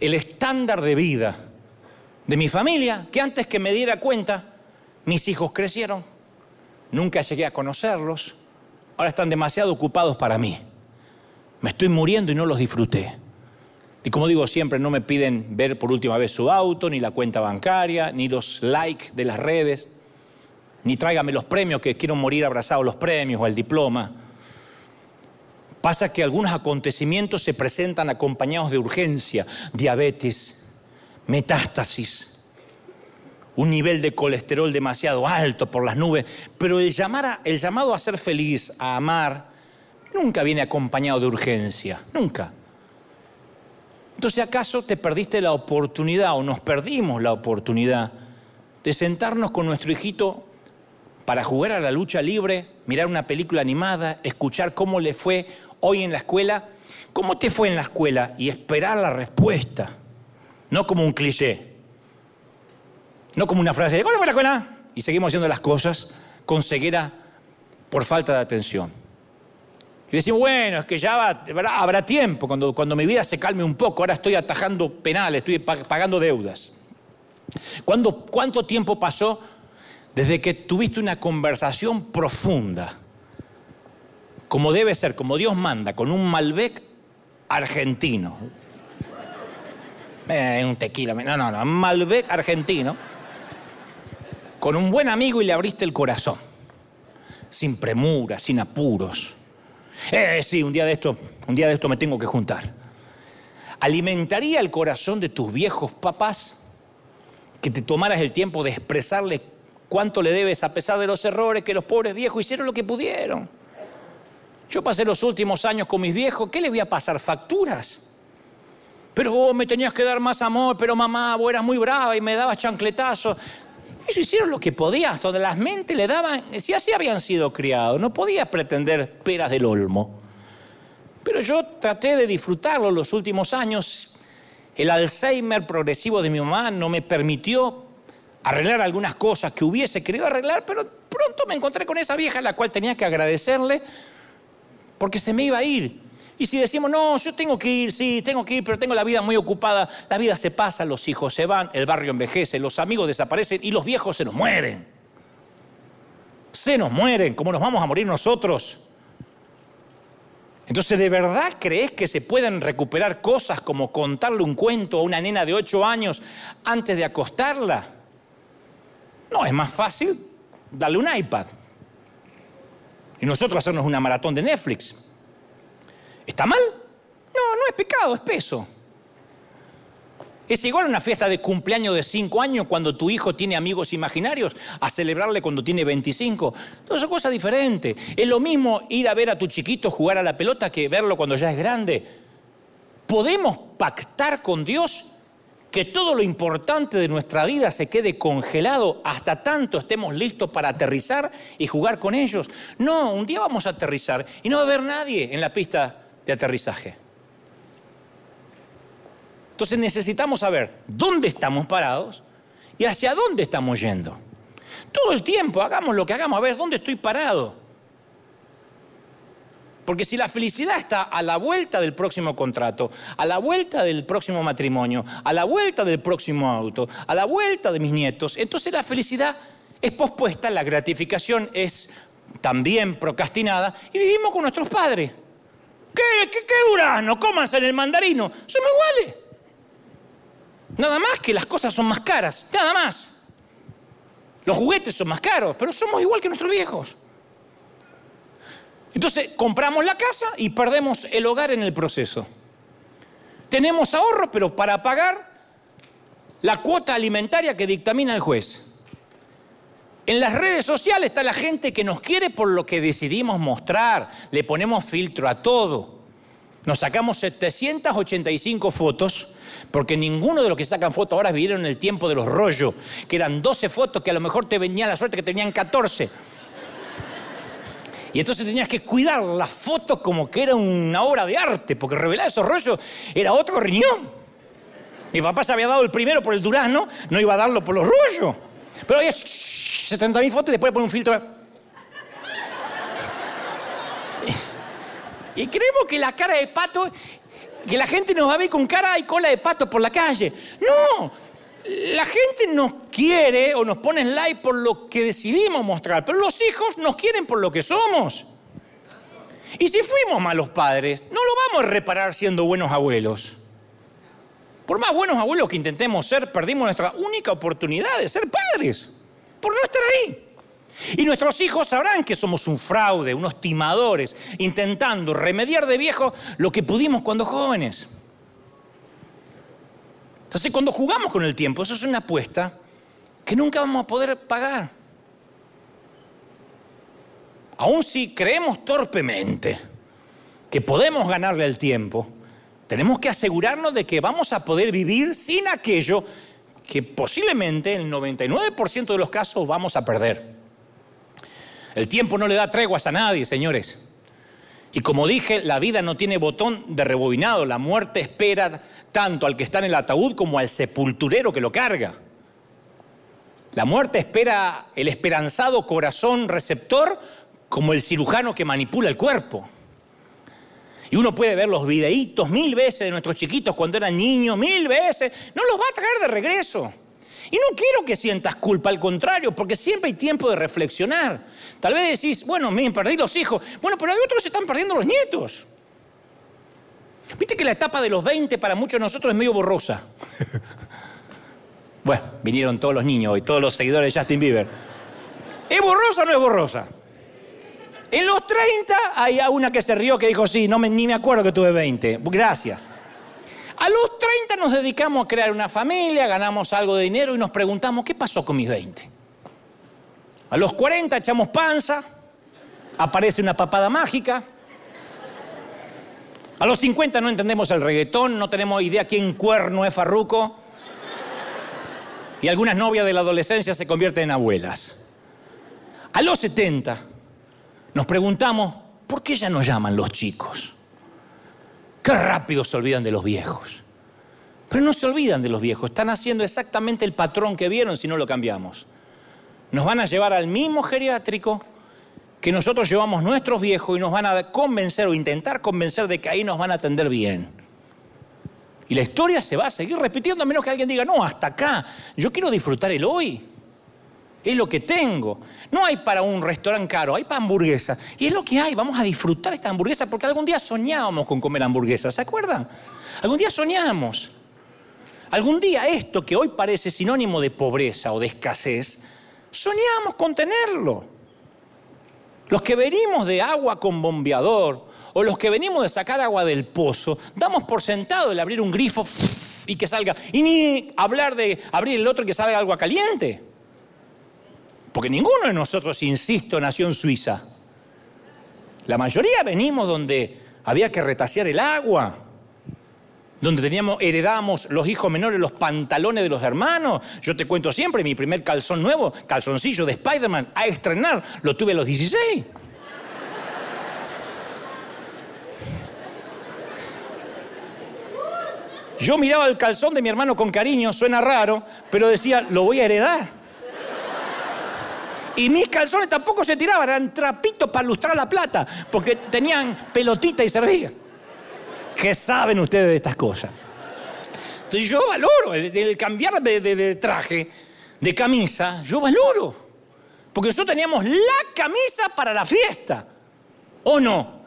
el estándar de vida de mi familia que antes que me diera cuenta, mis hijos crecieron, nunca llegué a conocerlos, ahora están demasiado ocupados para mí. Me estoy muriendo y no los disfruté. Y como digo siempre, no me piden ver por última vez su auto, ni la cuenta bancaria, ni los likes de las redes, ni tráigame los premios, que quiero morir abrazado los premios o el diploma. Pasa que algunos acontecimientos se presentan acompañados de urgencia, diabetes, metástasis, un nivel de colesterol demasiado alto por las nubes, pero el, el llamado a ser feliz, a amar, nunca viene acompañado de urgencia, nunca. Entonces, ¿acaso te perdiste la oportunidad o nos perdimos la oportunidad de sentarnos con nuestro hijito para jugar a la lucha libre, mirar una película animada, escuchar cómo le fue hoy en la escuela? ¿Cómo te fue en la escuela? Y esperar la respuesta, no como un cliché, no como una frase de ¿cómo fue la escuela? Y seguimos haciendo las cosas con ceguera por falta de atención. Y decimos, bueno, es que ya habrá, tiempo, cuando, cuando mi vida se calme un poco, ahora estoy atajando penales, estoy pagando deudas. ¿Cuánto tiempo pasó desde que tuviste una conversación profunda, como debe ser, como Dios manda, con un Malbec argentino? Eh, un tequila, no, no, no, Malbec argentino, con un buen amigo y le abriste el corazón, sin premura, sin apuros eh, sí, un día de esto, un día de esto me tengo que juntar. ¿Alimentaría el corazón de tus viejos papás que te tomaras el tiempo de expresarle cuánto le debes a pesar de los errores que los pobres viejos hicieron lo que pudieron? Yo pasé los últimos años con mis viejos, ¿qué les voy a pasar? Facturas. Pero vos me tenías que dar más amor, pero mamá, vos eras muy brava y me dabas chancletazos. Ellos hicieron lo que podían, donde las mentes le daban, si así habían sido criados, no podía pretender peras del olmo. Pero yo traté de disfrutarlo los últimos años. El Alzheimer progresivo de mi mamá no me permitió arreglar algunas cosas que hubiese querido arreglar, pero pronto me encontré con esa vieja a la cual tenía que agradecerle porque se me iba a ir. Y si decimos, no, yo tengo que ir, sí, tengo que ir, pero tengo la vida muy ocupada, la vida se pasa, los hijos se van, el barrio envejece, los amigos desaparecen y los viejos se nos mueren. Se nos mueren, como nos vamos a morir nosotros. Entonces, ¿de verdad crees que se pueden recuperar cosas como contarle un cuento a una nena de 8 años antes de acostarla? No, es más fácil darle un iPad. Y nosotros hacernos una maratón de Netflix. ¿Está mal? No, no es pecado, es peso. Es igual una fiesta de cumpleaños de 5 años cuando tu hijo tiene amigos imaginarios a celebrarle cuando tiene 25. Todo son cosas diferentes. Es lo mismo ir a ver a tu chiquito jugar a la pelota que verlo cuando ya es grande. ¿Podemos pactar con Dios que todo lo importante de nuestra vida se quede congelado hasta tanto estemos listos para aterrizar y jugar con ellos? No, un día vamos a aterrizar y no va a haber nadie en la pista de aterrizaje. Entonces necesitamos saber dónde estamos parados y hacia dónde estamos yendo. Todo el tiempo, hagamos lo que hagamos, a ver dónde estoy parado. Porque si la felicidad está a la vuelta del próximo contrato, a la vuelta del próximo matrimonio, a la vuelta del próximo auto, a la vuelta de mis nietos, entonces la felicidad es pospuesta, la gratificación es también procrastinada y vivimos con nuestros padres. ¿Qué, qué, qué durano? Cómanse en el mandarino. Somos iguales. Nada más que las cosas son más caras, nada más. Los juguetes son más caros, pero somos igual que nuestros viejos. Entonces compramos la casa y perdemos el hogar en el proceso. Tenemos ahorro, pero para pagar la cuota alimentaria que dictamina el juez. En las redes sociales está la gente que nos quiere por lo que decidimos mostrar. Le ponemos filtro a todo. Nos sacamos 785 fotos porque ninguno de los que sacan fotos ahora vivieron el tiempo de los rollos, que eran 12 fotos que a lo mejor te venía la suerte que tenían 14. Y entonces tenías que cuidar las fotos como que era una obra de arte, porque revelar esos rollos era otro riñón. Mi papá se había dado el primero por el durazno, no iba a darlo por los rollos. Pero había 70.000 fotos y después pone un filtro. Y creemos que la cara de pato que la gente nos va a ver con cara y cola de pato por la calle. No, la gente nos quiere o nos pone like por lo que decidimos mostrar, pero los hijos nos quieren por lo que somos. Y si fuimos malos padres, no lo vamos a reparar siendo buenos abuelos. Por más buenos abuelos que intentemos ser, perdimos nuestra única oportunidad de ser padres, por no estar ahí. Y nuestros hijos sabrán que somos un fraude, unos timadores, intentando remediar de viejo lo que pudimos cuando jóvenes. Entonces, cuando jugamos con el tiempo, eso es una apuesta que nunca vamos a poder pagar. Aun si creemos torpemente que podemos ganarle el tiempo, tenemos que asegurarnos de que vamos a poder vivir sin aquello que posiblemente en el 99% de los casos vamos a perder. El tiempo no le da treguas a nadie, señores. Y como dije, la vida no tiene botón de rebobinado. La muerte espera tanto al que está en el ataúd como al sepulturero que lo carga. La muerte espera el esperanzado corazón receptor como el cirujano que manipula el cuerpo. Y uno puede ver los videitos mil veces de nuestros chiquitos cuando eran niños, mil veces. No los va a traer de regreso. Y no quiero que sientas culpa, al contrario, porque siempre hay tiempo de reflexionar. Tal vez decís, bueno, me perdí los hijos. Bueno, pero hay otros que están perdiendo los nietos. Viste que la etapa de los 20 para muchos de nosotros es medio borrosa. bueno, vinieron todos los niños hoy, todos los seguidores de Justin Bieber. ¿Es borrosa o no es borrosa? En los 30 hay una que se rió que dijo, sí, no me, ni me acuerdo que tuve 20. Gracias. A los 30 nos dedicamos a crear una familia, ganamos algo de dinero y nos preguntamos, ¿qué pasó con mis 20? A los 40 echamos panza, aparece una papada mágica. A los 50 no entendemos el reggaetón, no tenemos idea quién cuerno es Farruco. Y algunas novias de la adolescencia se convierten en abuelas. A los 70 nos preguntamos, ¿por qué ya nos llaman los chicos? Qué rápido se olvidan de los viejos. Pero no se olvidan de los viejos, están haciendo exactamente el patrón que vieron si no lo cambiamos. Nos van a llevar al mismo geriátrico que nosotros llevamos nuestros viejos y nos van a convencer o intentar convencer de que ahí nos van a atender bien. Y la historia se va a seguir repitiendo a menos que alguien diga, no, hasta acá, yo quiero disfrutar el hoy. Es lo que tengo. No hay para un restaurante caro, hay para hamburguesas. Y es lo que hay. Vamos a disfrutar esta hamburguesa porque algún día soñábamos con comer hamburguesas. ¿Se acuerdan? Algún día soñamos. Algún día esto que hoy parece sinónimo de pobreza o de escasez, soñamos con tenerlo. Los que venimos de agua con bombeador o los que venimos de sacar agua del pozo, damos por sentado el abrir un grifo y que salga, y ni hablar de abrir el otro y que salga agua caliente. Porque ninguno de nosotros, insisto, nació en Suiza. La mayoría venimos donde había que retasear el agua, donde teníamos, heredamos los hijos menores los pantalones de los hermanos. Yo te cuento siempre, mi primer calzón nuevo, calzoncillo de Spider-Man, a estrenar, lo tuve a los 16. Yo miraba el calzón de mi hermano con cariño, suena raro, pero decía, lo voy a heredar. Y mis calzones tampoco se tiraban, eran trapitos para lustrar la plata, porque tenían pelotita y servía. ¿Qué saben ustedes de estas cosas? Entonces yo valoro el, cambiar de, traje, de camisa, yo valoro. Porque nosotros teníamos la camisa para la fiesta. ¿O no?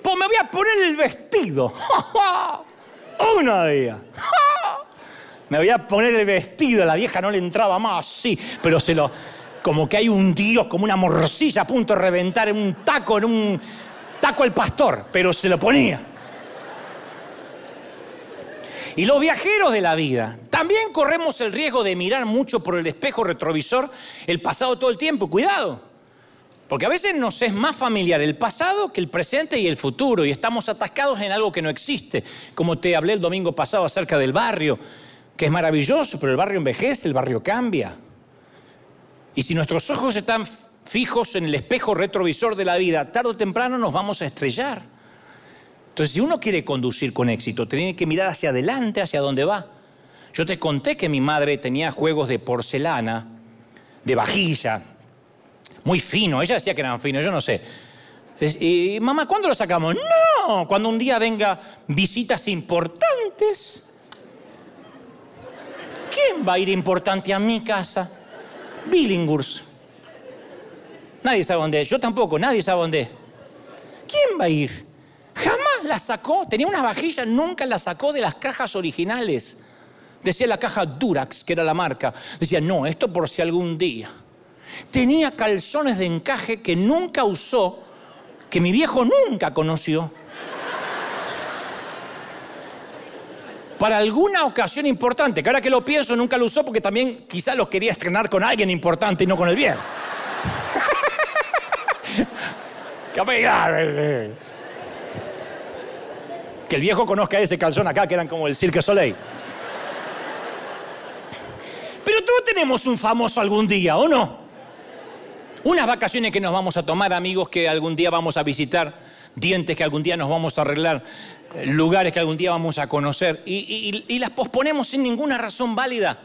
Pues me voy a poner el vestido. Una día. Me voy a poner el vestido, la vieja no le entraba más, sí, pero se lo, como que hay un dios, como una morcilla a punto de reventar en un taco, en un taco el pastor, pero se lo ponía. Y los viajeros de la vida, también corremos el riesgo de mirar mucho por el espejo retrovisor el pasado todo el tiempo. Cuidado, porque a veces nos es más familiar el pasado que el presente y el futuro y estamos atascados en algo que no existe. Como te hablé el domingo pasado acerca del barrio, que es maravilloso, pero el barrio envejece, el barrio cambia. Y si nuestros ojos están fijos en el espejo retrovisor de la vida, tarde o temprano nos vamos a estrellar. Entonces, si uno quiere conducir con éxito, tiene que mirar hacia adelante, hacia dónde va. Yo te conté que mi madre tenía juegos de porcelana, de vajilla, muy fino. Ella decía que eran finos, yo no sé. Y mamá, ¿cuándo lo sacamos? No, cuando un día venga visitas importantes. ¿Quién va a ir importante a mi casa? Billinghurst. Nadie sabe dónde es. Yo tampoco, nadie sabe dónde es. ¿Quién va a ir? Jamás la sacó. Tenía una vajilla, nunca la sacó de las cajas originales. Decía la caja Durax, que era la marca. Decía, no, esto por si algún día. Tenía calzones de encaje que nunca usó, que mi viejo nunca conoció. para alguna ocasión importante, que ahora que lo pienso nunca lo usó porque también quizás los quería estrenar con alguien importante y no con el viejo. que el viejo conozca ese calzón acá que eran como el Cirque Soleil. Pero todos tenemos un famoso algún día, ¿o no? Unas vacaciones que nos vamos a tomar, amigos que algún día vamos a visitar, dientes que algún día nos vamos a arreglar, lugares que algún día vamos a conocer, y, las posponemos sin ninguna razón válida,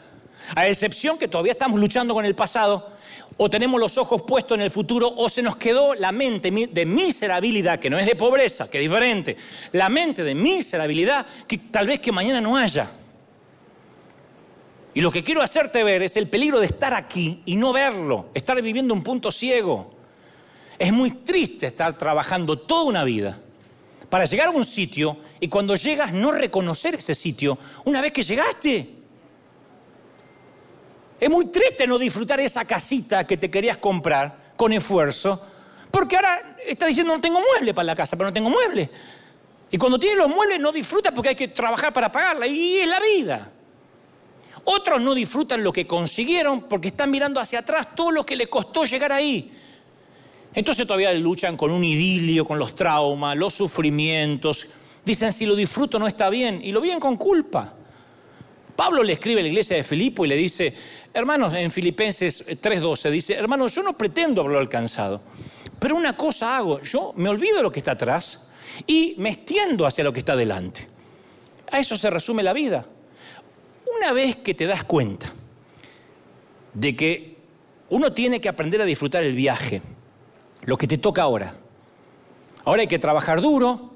a excepción que todavía estamos luchando con el pasado, o tenemos los ojos puestos en el futuro, o se nos quedó la mente de miserabilidad, que no es de pobreza, que es diferente, la mente de miserabilidad que tal vez que mañana no haya. Y lo que quiero hacerte ver es el peligro de estar aquí y no verlo, estar viviendo un punto ciego. Es muy triste estar trabajando toda una vida para llegar a un sitio y cuando llegas no reconocer ese sitio una vez que llegaste. Es muy triste no disfrutar esa casita que te querías comprar con esfuerzo, porque ahora estás diciendo no tengo mueble para la casa, pero no tengo mueble. Y cuando tienes los muebles no disfrutas porque hay que trabajar para pagarla y es la vida. Otros no disfrutan lo que consiguieron porque están mirando hacia atrás todo lo que les costó llegar ahí. Entonces todavía luchan con un idilio, con los traumas, los sufrimientos. Dicen, si lo disfruto no está bien, y lo viven con culpa. Pablo le escribe a la iglesia de Filipo y le dice, hermanos, en Filipenses 3:12, dice, hermanos, yo no pretendo haberlo alcanzado, pero una cosa hago, yo me olvido de lo que está atrás y me extiendo hacia lo que está delante. A eso se resume la vida. Una vez que te das cuenta de que uno tiene que aprender a disfrutar el viaje, lo que te toca ahora. Ahora hay que trabajar duro,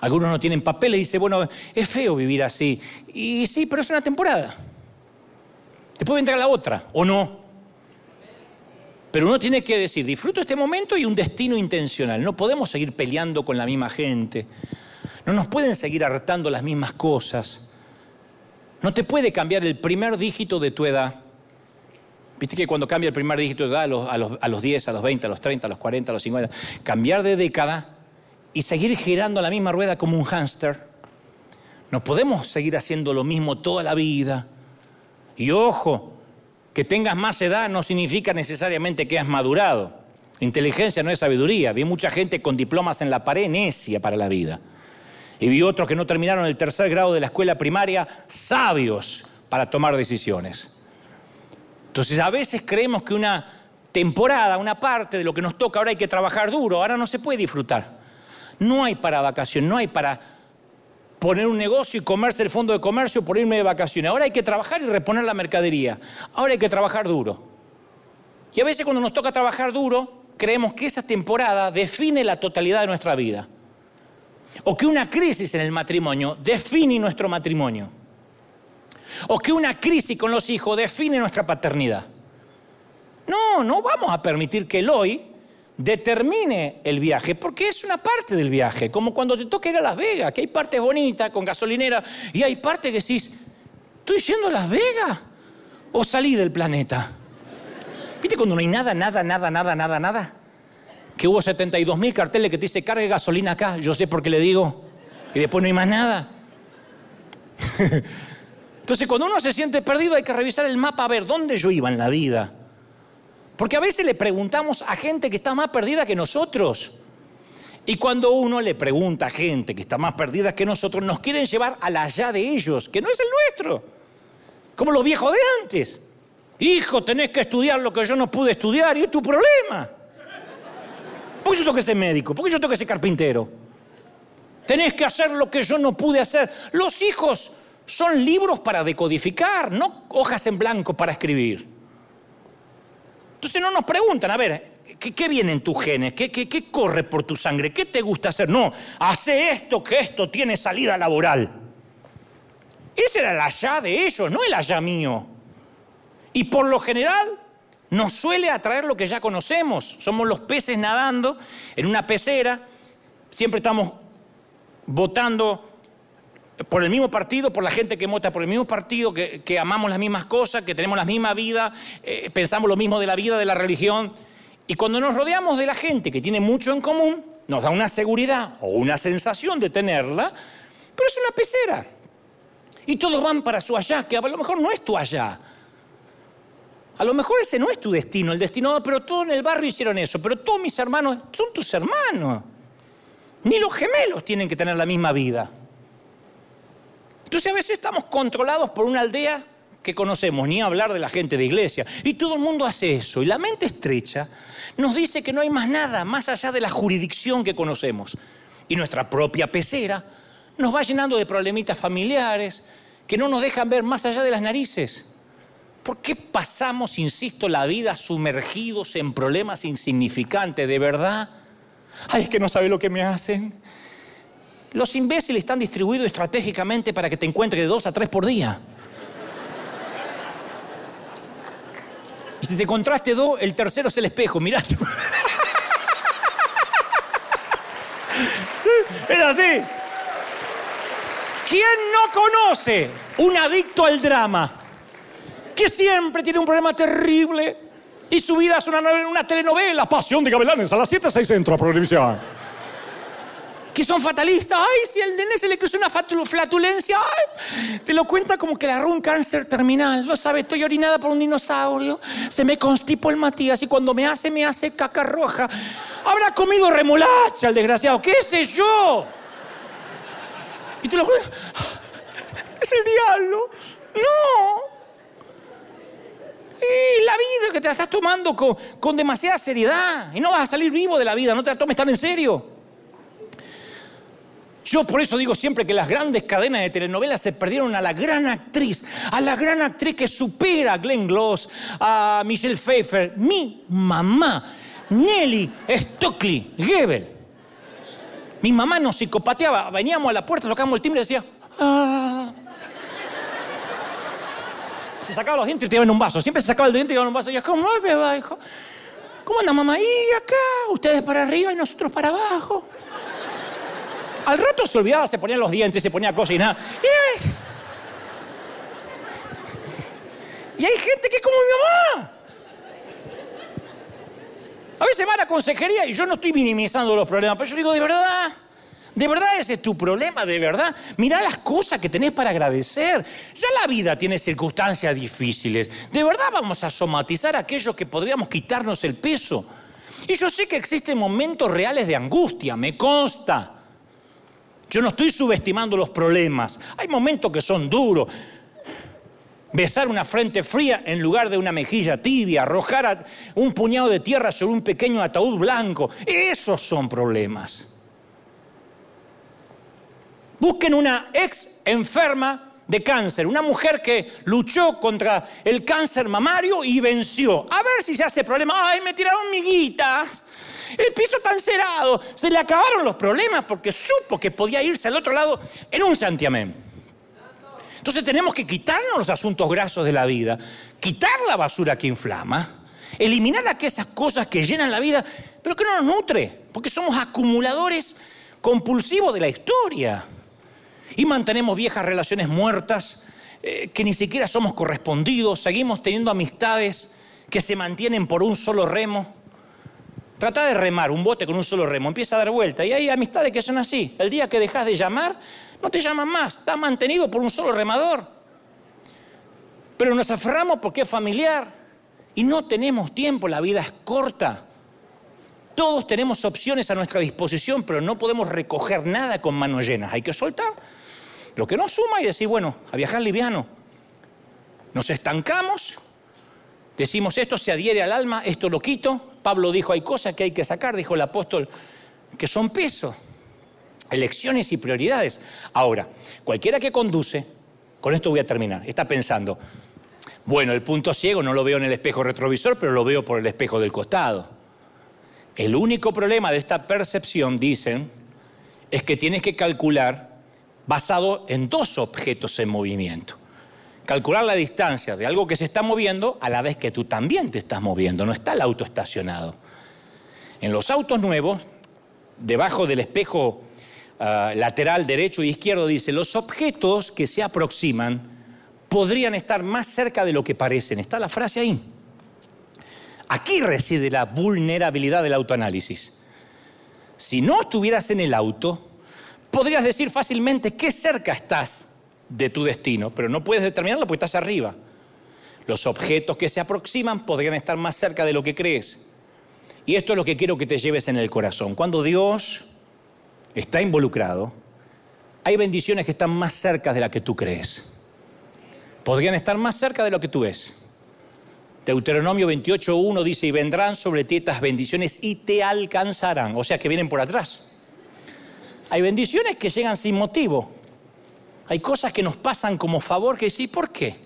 algunos no tienen papeles y dicen, bueno, es feo vivir así. Y sí, pero es una temporada. Después vendrá la otra, o no. Pero uno tiene que decir, disfruto este momento y un destino intencional. No podemos seguir peleando con la misma gente. No nos pueden seguir hartando las mismas cosas. No te puede cambiar el primer dígito de tu edad. Viste que cuando cambia el primer dígito de edad a los, a, los, a los 10, a los 20, a los 30, a los 40, a los 50, cambiar de década y seguir girando la misma rueda como un hámster. No podemos seguir haciendo lo mismo toda la vida. Y ojo, que tengas más edad no significa necesariamente que has madurado. Inteligencia no es sabiduría. Vi mucha gente con diplomas en la pared necia para la vida. Y vi otros que no terminaron el tercer grado de la escuela primaria sabios para tomar decisiones. Entonces a veces creemos que una temporada, una parte de lo que nos toca ahora hay que trabajar duro, ahora no se puede disfrutar. No hay para vacación, no hay para poner un negocio y comerse el fondo de comercio por irme de vacaciones. Ahora hay que trabajar y reponer la mercadería. Ahora hay que trabajar duro. Y a veces cuando nos toca trabajar duro, creemos que esa temporada define la totalidad de nuestra vida. O que una crisis en el matrimonio define nuestro matrimonio. O que una crisis con los hijos define nuestra paternidad. No, no vamos a permitir que el hoy determine el viaje, porque es una parte del viaje, como cuando te toca ir a Las Vegas, que hay partes bonitas con gasolinera y hay partes que decís, ¿estoy yendo a Las Vegas o salí del planeta? ¿Viste cuando no hay nada, nada, nada, nada, nada, nada? Que hubo 72 mil carteles que te dice cargue gasolina acá, yo sé por qué le digo, y después no hay más nada. Entonces cuando uno se siente perdido hay que revisar el mapa a ver dónde yo iba en la vida. Porque a veces le preguntamos a gente que está más perdida que nosotros. Y cuando uno le pregunta a gente que está más perdida que nosotros, nos quieren llevar al allá de ellos, que no es el nuestro. Como los viejos de antes. Hijo, tenés que estudiar lo que yo no pude estudiar y es tu problema. ¿Por qué yo tengo que ser médico? ¿Por qué yo tengo que ser carpintero? Tenés que hacer lo que yo no pude hacer. Los hijos son libros para decodificar, no hojas en blanco para escribir. Entonces no nos preguntan, a ver, ¿qué, viene en tus genes? ¿Qué, ¿Qué, corre por tu sangre? ¿Qué te gusta hacer? No, hace esto que esto tiene salida laboral. Ese era el allá de ellos, no el allá mío. Y por lo general nos suele atraer lo que ya conocemos. Somos los peces nadando en una pecera, siempre estamos votando por el mismo partido, por la gente que vota por el mismo partido, que, amamos las mismas cosas, que tenemos la misma vida, eh, pensamos lo mismo de la vida, de la religión. Y cuando nos rodeamos de la gente que tiene mucho en común, nos da una seguridad o una sensación de tenerla, pero es una pecera. Y todos van para su allá, que a lo mejor no es tu allá. A lo mejor ese no es tu destino, el destino, pero todos en el barrio hicieron eso, pero todos mis hermanos son tus hermanos. Ni los gemelos tienen que tener la misma vida. Entonces a veces estamos controlados por una aldea que conocemos, ni hablar de la gente de iglesia. Y todo el mundo hace eso. Y la mente estrecha nos dice que no hay más nada más allá de la jurisdicción que conocemos. Y nuestra propia pecera nos va llenando de problemitas familiares que no nos dejan ver más allá de las narices. ¿Por qué pasamos, insisto, la vida sumergidos en problemas insignificantes? ¿De verdad? Ay, es que no sabe lo que me hacen. Los imbéciles están distribuidos estratégicamente para que te encuentres de dos a tres por día. Si te encontraste dos, el tercero es el espejo, mirá. Es así. ¿Quién no conoce un adicto al drama? Que siempre tiene un problema terrible y su vida es una, una telenovela, Pasión de Gavilanes, a las 7, 6 centro a programación que son fatalistas. Ay, si al nene se le cruzó una flatulencia, te lo cuenta como que le agarró un cáncer terminal. Lo sabe, estoy orinada por un dinosaurio. Se me constipó el Matías y cuando me hace, me hace caca roja. Habrá comido remolacha el desgraciado, qué sé yo. Y te lo cuento. Es el diablo. No. Y la vida que te la estás tomando con, con demasiada seriedad. Y no vas a salir vivo de la vida, no te la tomes tan en serio. Yo por eso digo siempre que las grandes cadenas de telenovelas se perdieron a la gran actriz, a la gran actriz que supera a Glenn Gloss, a Michelle Pfeiffer, mi mamá, Nelly Stockley Gebel. Mi mamá nos psicopateaba, veníamos a la puerta, tocábamos el timbre y decía, ah". Se sacaba los dientes y en un vaso. Siempre se sacaba el diente y en un vaso. Y yo, ¿cómo me va, hijo? ¿Cómo anda mamá? Y acá, ustedes para arriba y nosotros para abajo. Al rato se olvidaba, se ponía los dientes, se ponía cosas y nada. Y hay gente que es como mi mamá. A veces van a consejería y yo no estoy minimizando los problemas, pero yo digo, de verdad, de verdad ese es tu problema, de verdad. Mirá las cosas que tenés para agradecer. Ya la vida tiene circunstancias difíciles. De verdad vamos a somatizar aquello que podríamos quitarnos el peso. Y yo sé que existen momentos reales de angustia, me consta. Yo no estoy subestimando los problemas. Hay momentos que son duros. Besar una frente fría en lugar de una mejilla tibia, arrojar un puñado de tierra sobre un pequeño ataúd blanco. Esos son problemas. Busquen una ex enferma de cáncer, una mujer que luchó contra el cáncer mamario y venció. A ver si se hace problema. Ay, me tiraron miguitas. El piso tan cerrado. Se le acabaron los problemas porque supo que podía irse al otro lado en un santiamén. Entonces tenemos que quitarnos los asuntos grasos de la vida, quitar la basura que inflama, eliminar aquellas cosas que llenan la vida, pero que no nos nutre, porque somos acumuladores compulsivos de la historia. Y mantenemos viejas relaciones muertas, eh, que ni siquiera somos correspondidos, seguimos teniendo amistades que se mantienen por un solo remo. Trata de remar un bote con un solo remo, empieza a dar vuelta. Y hay amistades que son así. El día que dejas de llamar, no te llaman más, está mantenido por un solo remador. Pero nos aferramos porque es familiar y no tenemos tiempo, la vida es corta. Todos tenemos opciones a nuestra disposición, pero no podemos recoger nada con manos llenas. Hay que soltar lo que nos suma y decir, bueno, a viajar liviano. Nos estancamos, decimos esto se adhiere al alma, esto lo quito. Pablo dijo, hay cosas que hay que sacar, dijo el apóstol, que son peso elecciones y prioridades. Ahora, cualquiera que conduce, con esto voy a terminar, está pensando, bueno, el punto ciego no lo veo en el espejo retrovisor, pero lo veo por el espejo del costado. El único problema de esta percepción, dicen, es que tienes que calcular basado en dos objetos en movimiento. Calcular la distancia de algo que se está moviendo a la vez que tú también te estás moviendo, no está el auto estacionado. En los autos nuevos, debajo del espejo Ah, lateral derecho e izquierdo dice, los objetos que se aproximan podrían estar más cerca de lo que parecen. Está la frase ahí. Aquí reside la vulnerabilidad del autoanálisis. Si no estuvieras en el auto, podrías decir fácilmente qué cerca estás de tu destino, pero no puedes determinarlo porque estás arriba. Los objetos que se aproximan podrían estar más cerca de lo que crees. Y esto es lo que quiero que te lleves en el corazón. Cuando Dios está involucrado, hay bendiciones que están más cerca de la que tú crees. Podrían estar más cerca de lo que tú ves. Deuteronomio 28.1 dice, y vendrán sobre ti estas bendiciones y te alcanzarán. O sea que vienen por atrás. Hay bendiciones que llegan sin motivo. Hay cosas que nos pasan como favor que sí, ¿por qué?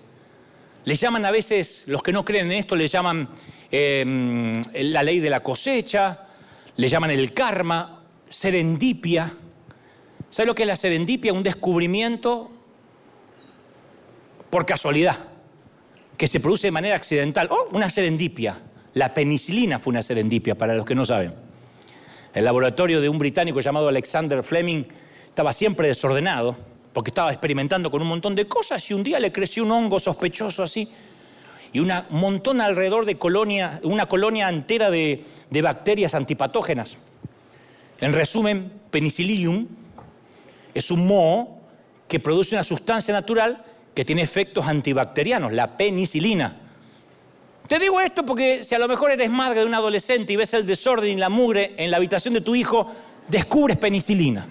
Le llaman a veces, los que no creen en esto, le llaman em, la ley de la cosecha, le llaman el karma serendipia. ¿Sabe lo que es la serendipia? Un descubrimiento por casualidad, que se produce de manera accidental. Oh, una serendipia. La penicilina fue una serendipia, para los que no saben. El laboratorio de un británico llamado Alexander Fleming estaba siempre desordenado, porque estaba experimentando con un montón de cosas y un día le creció un hongo sospechoso así y un montón alrededor de colonia, una colonia entera de, de bacterias antipatógenas. En resumen, penicillium es un moho que produce una sustancia natural que tiene efectos antibacterianos, la penicilina. Te digo esto porque si a lo mejor eres madre de un adolescente y ves el desorden y la mugre en la habitación de tu hijo, descubres penicilina.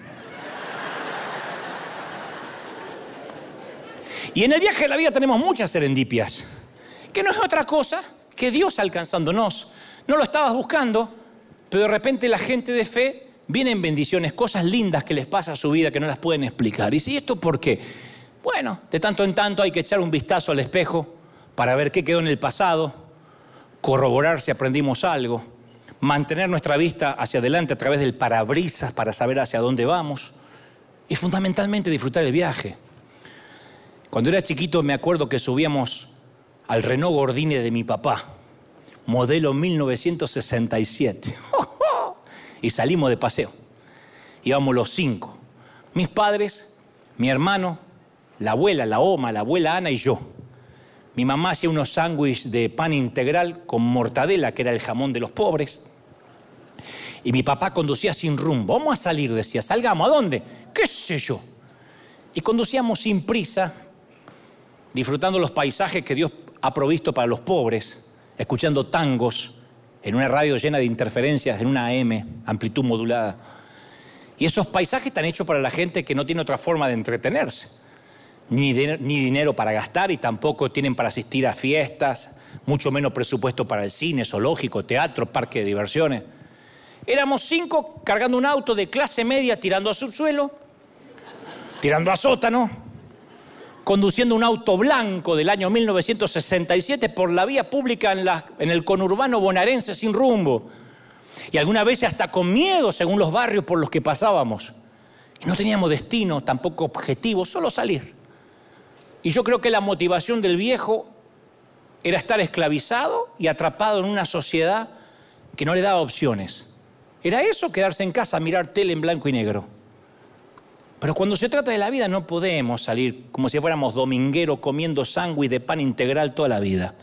Y en el viaje de la vida tenemos muchas serendipias, que no es otra cosa que Dios alcanzándonos. No lo estabas buscando, pero de repente la gente de fe vienen bendiciones, cosas lindas que les pasa a su vida que no las pueden explicar. ¿Y si esto por qué? Bueno, de tanto en tanto hay que echar un vistazo al espejo para ver qué quedó en el pasado, corroborar si aprendimos algo, mantener nuestra vista hacia adelante a través del parabrisas para saber hacia dónde vamos y fundamentalmente disfrutar el viaje. Cuando era chiquito me acuerdo que subíamos al Renault Gordini de mi papá, modelo 1967. y salimos de paseo. Íbamos los cinco. Mis padres, mi hermano, la abuela, la Oma, la abuela Ana y yo. Mi mamá hacía unos sándwiches de pan integral con mortadela, que era el jamón de los pobres. Y mi papá conducía sin rumbo. Vamos a salir, decía. Salgamos. ¿A dónde? ¿Qué sé yo? Y conducíamos sin prisa, disfrutando los paisajes que Dios ha provisto para los pobres, escuchando tangos en una radio llena de interferencias, en una AM, amplitud modulada. Y esos paisajes están hechos para la gente que no tiene otra forma de entretenerse, ni, ni dinero para gastar y tampoco tienen para asistir a fiestas, mucho menos presupuesto para el cine, zoológico, teatro, parque de diversiones. Éramos cinco cargando un auto de clase media tirando a subsuelo, tirando a sótano, conduciendo un auto blanco del año 1967 por la vía pública en, el conurbano bonaerense sin rumbo. Y alguna vez hasta con miedo según los barrios por los que pasábamos. Y no teníamos destino, tampoco objetivo, solo salir. Y yo creo que la motivación del viejo era estar esclavizado y atrapado en una sociedad que no le daba opciones. Era eso, quedarse en casa, mirar tele en blanco y negro. Pero cuando se trata de la vida no podemos salir como si fuéramos domingueros comiendo sándwich de pan integral toda la vida.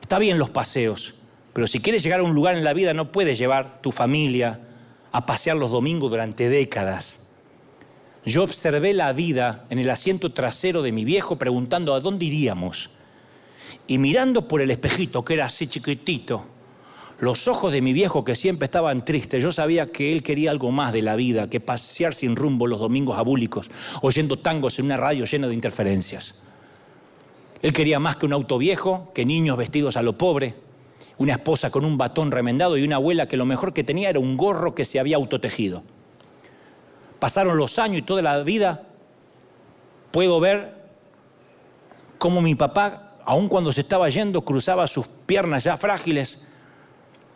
Está bien los paseos, pero si quieres llegar a un lugar en la vida no puedes llevar tu familia a pasear los domingos durante décadas. Yo observé la vida en el asiento trasero de mi viejo preguntando a dónde iríamos. Y mirando por el espejito, que era así chiquitito, los ojos de mi viejo que siempre estaban tristes, yo sabía que él quería algo más de la vida que pasear sin rumbo los domingos abúlicos, oyendo tangos en una radio llena de interferencias. Él quería más que un auto viejo, que niños vestidos a lo pobre, una esposa con un batón remendado y una abuela que lo mejor que tenía era un gorro que se había autotejido. Pasaron los años y toda la vida puedo ver cómo mi papá, aun cuando se estaba yendo, cruzaba sus piernas ya frágiles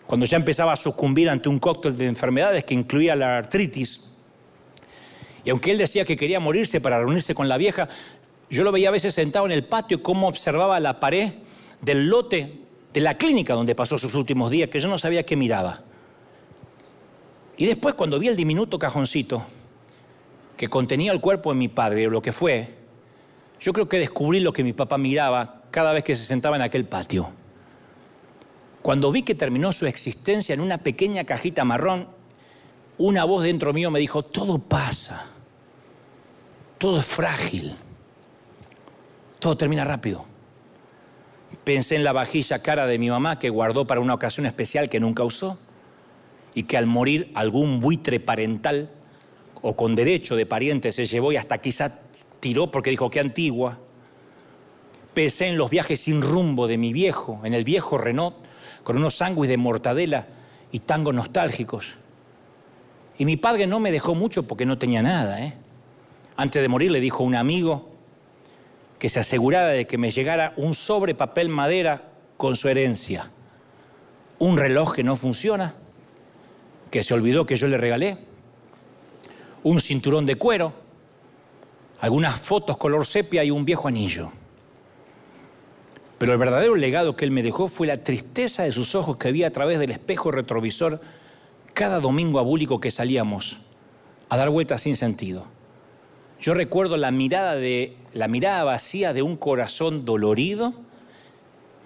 cuando ya empezaba a sucumbir ante un cóctel de enfermedades que incluía la artritis. Y aunque él decía que quería morirse para reunirse con la vieja, yo lo veía a veces sentado en el patio cómo observaba la pared del lote de la clínica donde pasó sus últimos días, que yo no sabía qué miraba. Y después cuando vi el diminuto cajoncito que contenía el cuerpo de mi padre, o lo que fue, yo creo que descubrí lo que mi papá miraba cada vez que se sentaba en aquel patio. Cuando vi que terminó su existencia en una pequeña cajita marrón, una voz dentro mío me dijo, todo pasa, todo es frágil, todo termina rápido. Pensé en la vajilla cara de mi mamá que guardó para una ocasión especial que nunca usó y que al morir algún buitre parental o con derecho de pariente se llevó y hasta quizá tiró porque dijo que antigua. Pensé en los viajes sin rumbo de mi viejo, en el viejo Renault, con unos sándwiches de mortadela y tangos nostálgicos. Y mi padre no me dejó mucho porque no tenía nada. ¿eh? Antes de morir le dijo a un amigo que se asegurara de que me llegara un sobre papel madera con su herencia. Un reloj que no funciona, que se olvidó que yo le regalé, un cinturón de cuero, algunas fotos color sepia y un viejo anillo. Pero el verdadero legado que él me dejó fue la tristeza de sus ojos que vi a través del espejo retrovisor cada domingo abúlico que salíamos a dar vueltas sin sentido. Yo recuerdo la mirada, de, la mirada vacía de un corazón dolorido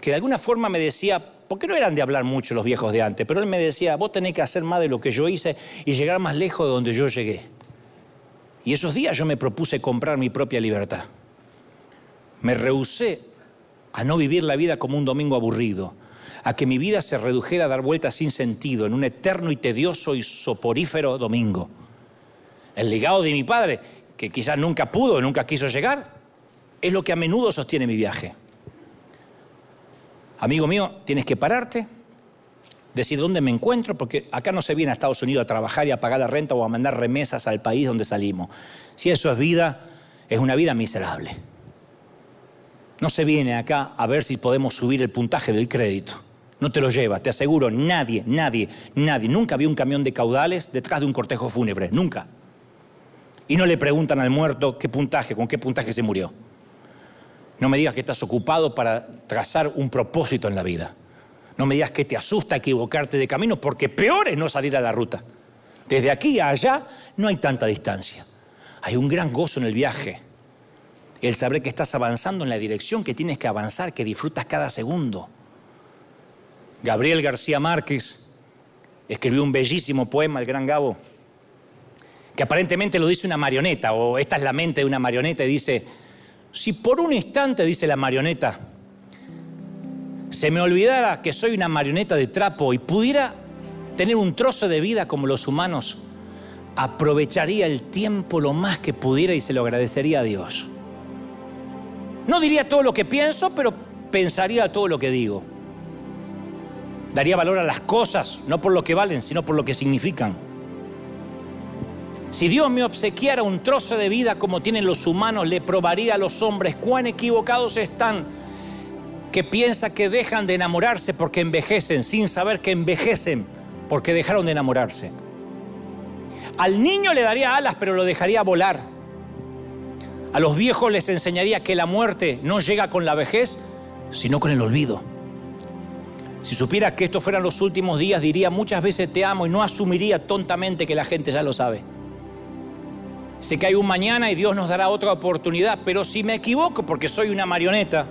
que de alguna forma me decía, porque no eran de hablar mucho los viejos de antes, pero él me decía, vos tenés que hacer más de lo que yo hice y llegar más lejos de donde yo llegué. Y esos días yo me propuse comprar mi propia libertad. Me rehusé a no vivir la vida como un domingo aburrido, a que mi vida se redujera a dar vueltas sin sentido en un eterno y tedioso y soporífero domingo. El legado de mi padre, que quizás nunca pudo, nunca quiso llegar, es lo que a menudo sostiene mi viaje. Amigo mío, tienes que pararte, decir dónde me encuentro, porque acá no se viene a Estados Unidos a trabajar y a pagar la renta o a mandar remesas al país donde salimos. Si eso es vida, es una vida miserable. No se viene acá a ver si podemos subir el puntaje del crédito. No te lo llevas, te aseguro, nadie, nadie, nadie. Nunca vi un camión de caudales detrás de un cortejo fúnebre, nunca. Y no le preguntan al muerto qué puntaje, con qué puntaje se murió. No me digas que estás ocupado para trazar un propósito en la vida. No me digas que te asusta equivocarte de camino, porque peor es no salir a la ruta. Desde aquí a allá no hay tanta distancia. Hay un gran gozo en el viaje. El saber que estás avanzando en la dirección que tienes que avanzar, que disfrutas cada segundo. Gabriel García Márquez escribió un bellísimo poema, El Gran Gabo, que aparentemente lo dice una marioneta, o esta es la mente de una marioneta, y dice, si por un instante, dice la marioneta, se me olvidara que soy una marioneta de trapo y pudiera tener un trozo de vida como los humanos, aprovecharía el tiempo lo más que pudiera y se lo agradecería a Dios. No diría todo lo que pienso, pero pensaría todo lo que digo. Daría valor a las cosas, no por lo que valen, sino por lo que significan. Si Dios me obsequiara un trozo de vida como tienen los humanos, le probaría a los hombres cuán equivocados están, que piensa que dejan de enamorarse porque envejecen, sin saber que envejecen porque dejaron de enamorarse. Al niño le daría alas, pero lo dejaría volar. A los viejos les enseñaría que la muerte no llega con la vejez, sino con el olvido. Si supiera que estos fueran los últimos días, diría muchas veces te amo y no asumiría tontamente que la gente ya lo sabe. Sé que hay un mañana y Dios nos dará otra oportunidad, pero si me equivoco porque soy una marioneta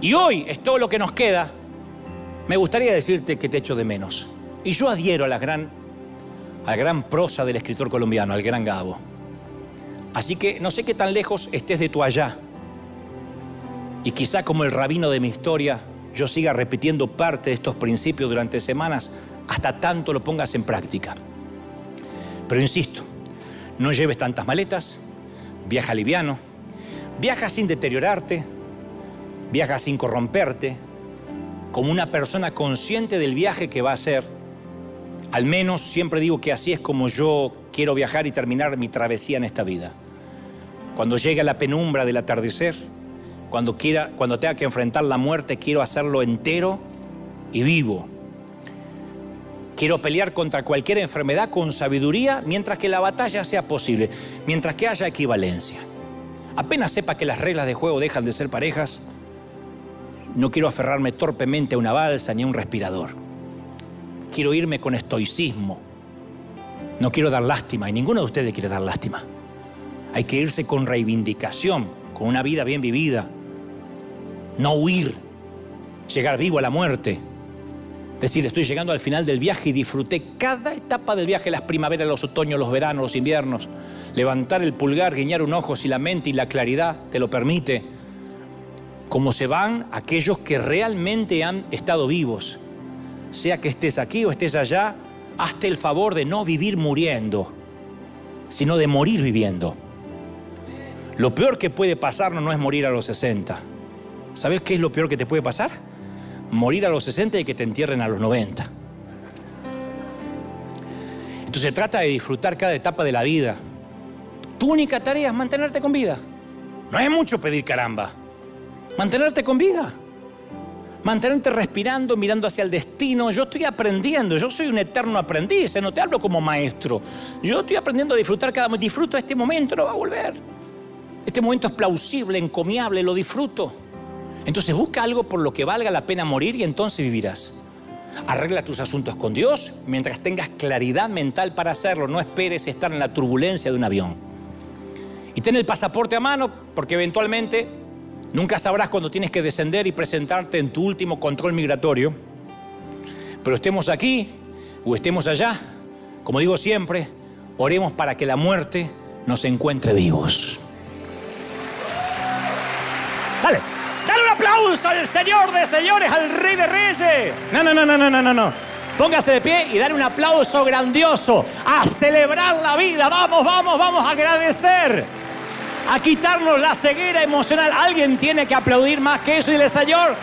y hoy es todo lo que nos queda, me gustaría decirte que te echo de menos. Y yo adhiero a la gran, a la gran prosa del escritor colombiano, al gran Gabo. Así que no sé qué tan lejos estés de tu allá. Y quizá como el rabino de mi historia, yo siga repitiendo parte de estos principios durante semanas hasta tanto lo pongas en práctica. Pero insisto, no lleves tantas maletas, viaja liviano, viaja sin deteriorarte, viaja sin corromperte, como una persona consciente del viaje que va a hacer. Al menos siempre digo que así es como yo quiero viajar y terminar mi travesía en esta vida. Cuando llegue la penumbra del atardecer, cuando, quiera, cuando tenga que enfrentar la muerte, quiero hacerlo entero y vivo Quiero pelear contra cualquier enfermedad con sabiduría mientras que la batalla sea posible, mientras que haya equivalencia. Apenas sepa que las reglas de juego dejan de ser parejas, no quiero aferrarme torpemente a una balsa ni a un respirador. Quiero irme con estoicismo. No quiero dar lástima y ninguno de ustedes quiere dar lástima. Hay que irse con reivindicación, con una vida bien vivida. No huir, llegar vivo a la muerte decir, estoy llegando al final del viaje y disfruté cada etapa del viaje, las primaveras, los otoños, los veranos, los inviernos. Levantar el pulgar, guiñar un ojo si la mente y la claridad te lo permite. Como se van aquellos que realmente han estado vivos. Sea que estés aquí o estés allá, hazte el favor de no vivir muriendo, sino de morir viviendo. Lo peor que puede pasarnos no es morir a los 60. ¿Sabes qué es lo peor que te puede pasar? morir a los 60 y que te entierren a los 90. Entonces se trata de disfrutar cada etapa de la vida. Tu única tarea es mantenerte con vida. No es mucho pedir caramba. Mantenerte con vida. Mantenerte respirando, mirando hacia el destino. Yo estoy aprendiendo, yo soy un eterno aprendiz, ¿eh? no te hablo como maestro. Yo estoy aprendiendo a disfrutar cada momento. Disfruto este momento, no va a volver. Este momento es plausible, encomiable, lo disfruto. Entonces busca algo por lo que valga la pena morir y entonces vivirás. Arregla tus asuntos con Dios mientras tengas claridad mental para hacerlo. No esperes estar en la turbulencia de un avión. Y ten el pasaporte a mano porque eventualmente nunca sabrás cuando tienes que descender y presentarte en tu último control migratorio. Pero estemos aquí o estemos allá, como digo siempre, oremos para que la muerte nos encuentre vivos. Dale aplauso al Señor de señores, al Rey de Reyes. No, no, no, no, no, no, no. Póngase de pie y dale un aplauso grandioso a celebrar la vida. Vamos, vamos, vamos a agradecer. A quitarnos la ceguera emocional. Alguien tiene que aplaudir más que eso y dile, Señor,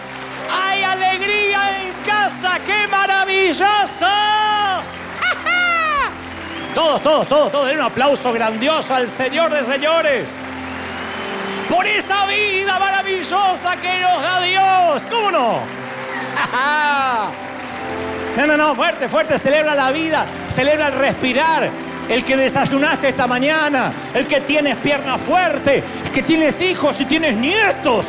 hay alegría en casa. ¡Qué maravilloso! todos, todos, todos, todos. Den un aplauso grandioso al Señor de señores por esa vida maravillosa que nos da Dios. ¿Cómo no? No, no, no, fuerte, fuerte, celebra la vida, celebra el respirar. El que desayunaste esta mañana, el que tienes pierna fuerte, el que tienes hijos y tienes nietos.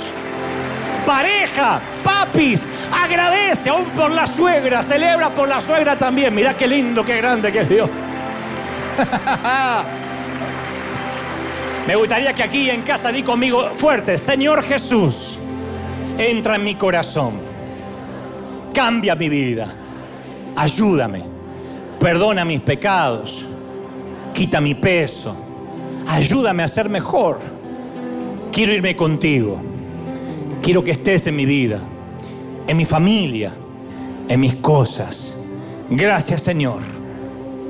Pareja, papis, agradece aún por la suegra, celebra por la suegra también. Mirá qué lindo, qué grande que es Dios. Me gustaría que aquí en casa di conmigo fuerte, Señor Jesús, entra en mi corazón, cambia mi vida, ayúdame, perdona mis pecados, quita mi peso, ayúdame a ser mejor. Quiero irme contigo, quiero que estés en mi vida, en mi familia, en mis cosas. Gracias Señor.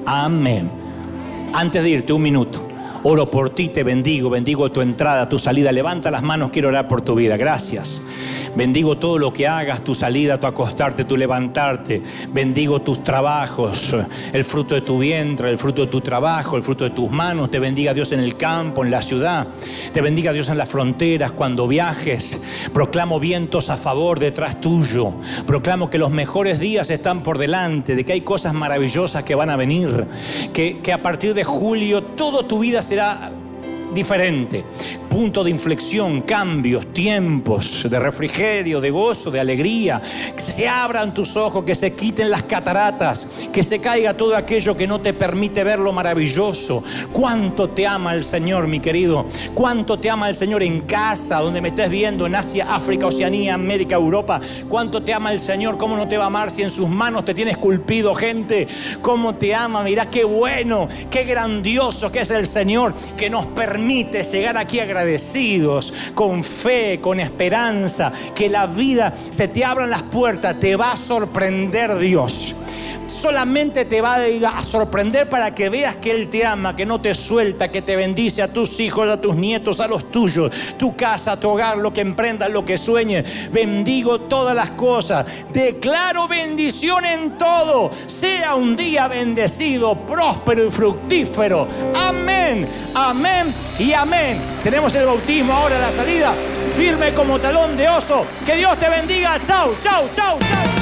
Amén. Antes de irte, un minuto. Oro por ti, te bendigo, bendigo tu entrada, tu salida. Levanta las manos, quiero orar por tu vida. Gracias. Bendigo todo lo que hagas, tu salida, tu acostarte, tu levantarte. Bendigo tus trabajos, el fruto de tu vientre, el fruto de tu trabajo, el fruto de tus manos. Te bendiga Dios en el campo, en la ciudad. Te bendiga Dios en las fronteras, cuando viajes. Proclamo vientos a favor detrás tuyo. Proclamo que los mejores días están por delante, de que hay cosas maravillosas que van a venir. Que, que a partir de julio toda tu vida será diferente. Punto de inflexión, cambios, tiempos de refrigerio, de gozo, de alegría. Que se abran tus ojos, que se quiten las cataratas, que se caiga todo aquello que no te permite ver lo maravilloso. Cuánto te ama el Señor, mi querido. Cuánto te ama el Señor en casa, donde me estés viendo, en Asia, África, Oceanía, América, Europa. Cuánto te ama el Señor. ¿Cómo no te va a amar si en sus manos te tiene esculpido, gente? ¿Cómo te ama? Mira qué bueno, qué grandioso que es el Señor que nos permite permite llegar aquí agradecidos, con fe, con esperanza, que la vida se te abran las puertas, te va a sorprender Dios solamente te va a sorprender para que veas que Él te ama, que no te suelta, que te bendice a tus hijos, a tus nietos, a los tuyos, tu casa, tu hogar, lo que emprendas, lo que sueñes. Bendigo todas las cosas. Declaro bendición en todo. Sea un día bendecido, próspero y fructífero. Amén, amén y amén. Tenemos el bautismo ahora, la salida, firme como talón de oso. Que Dios te bendiga. Chau, chau, chau, chau.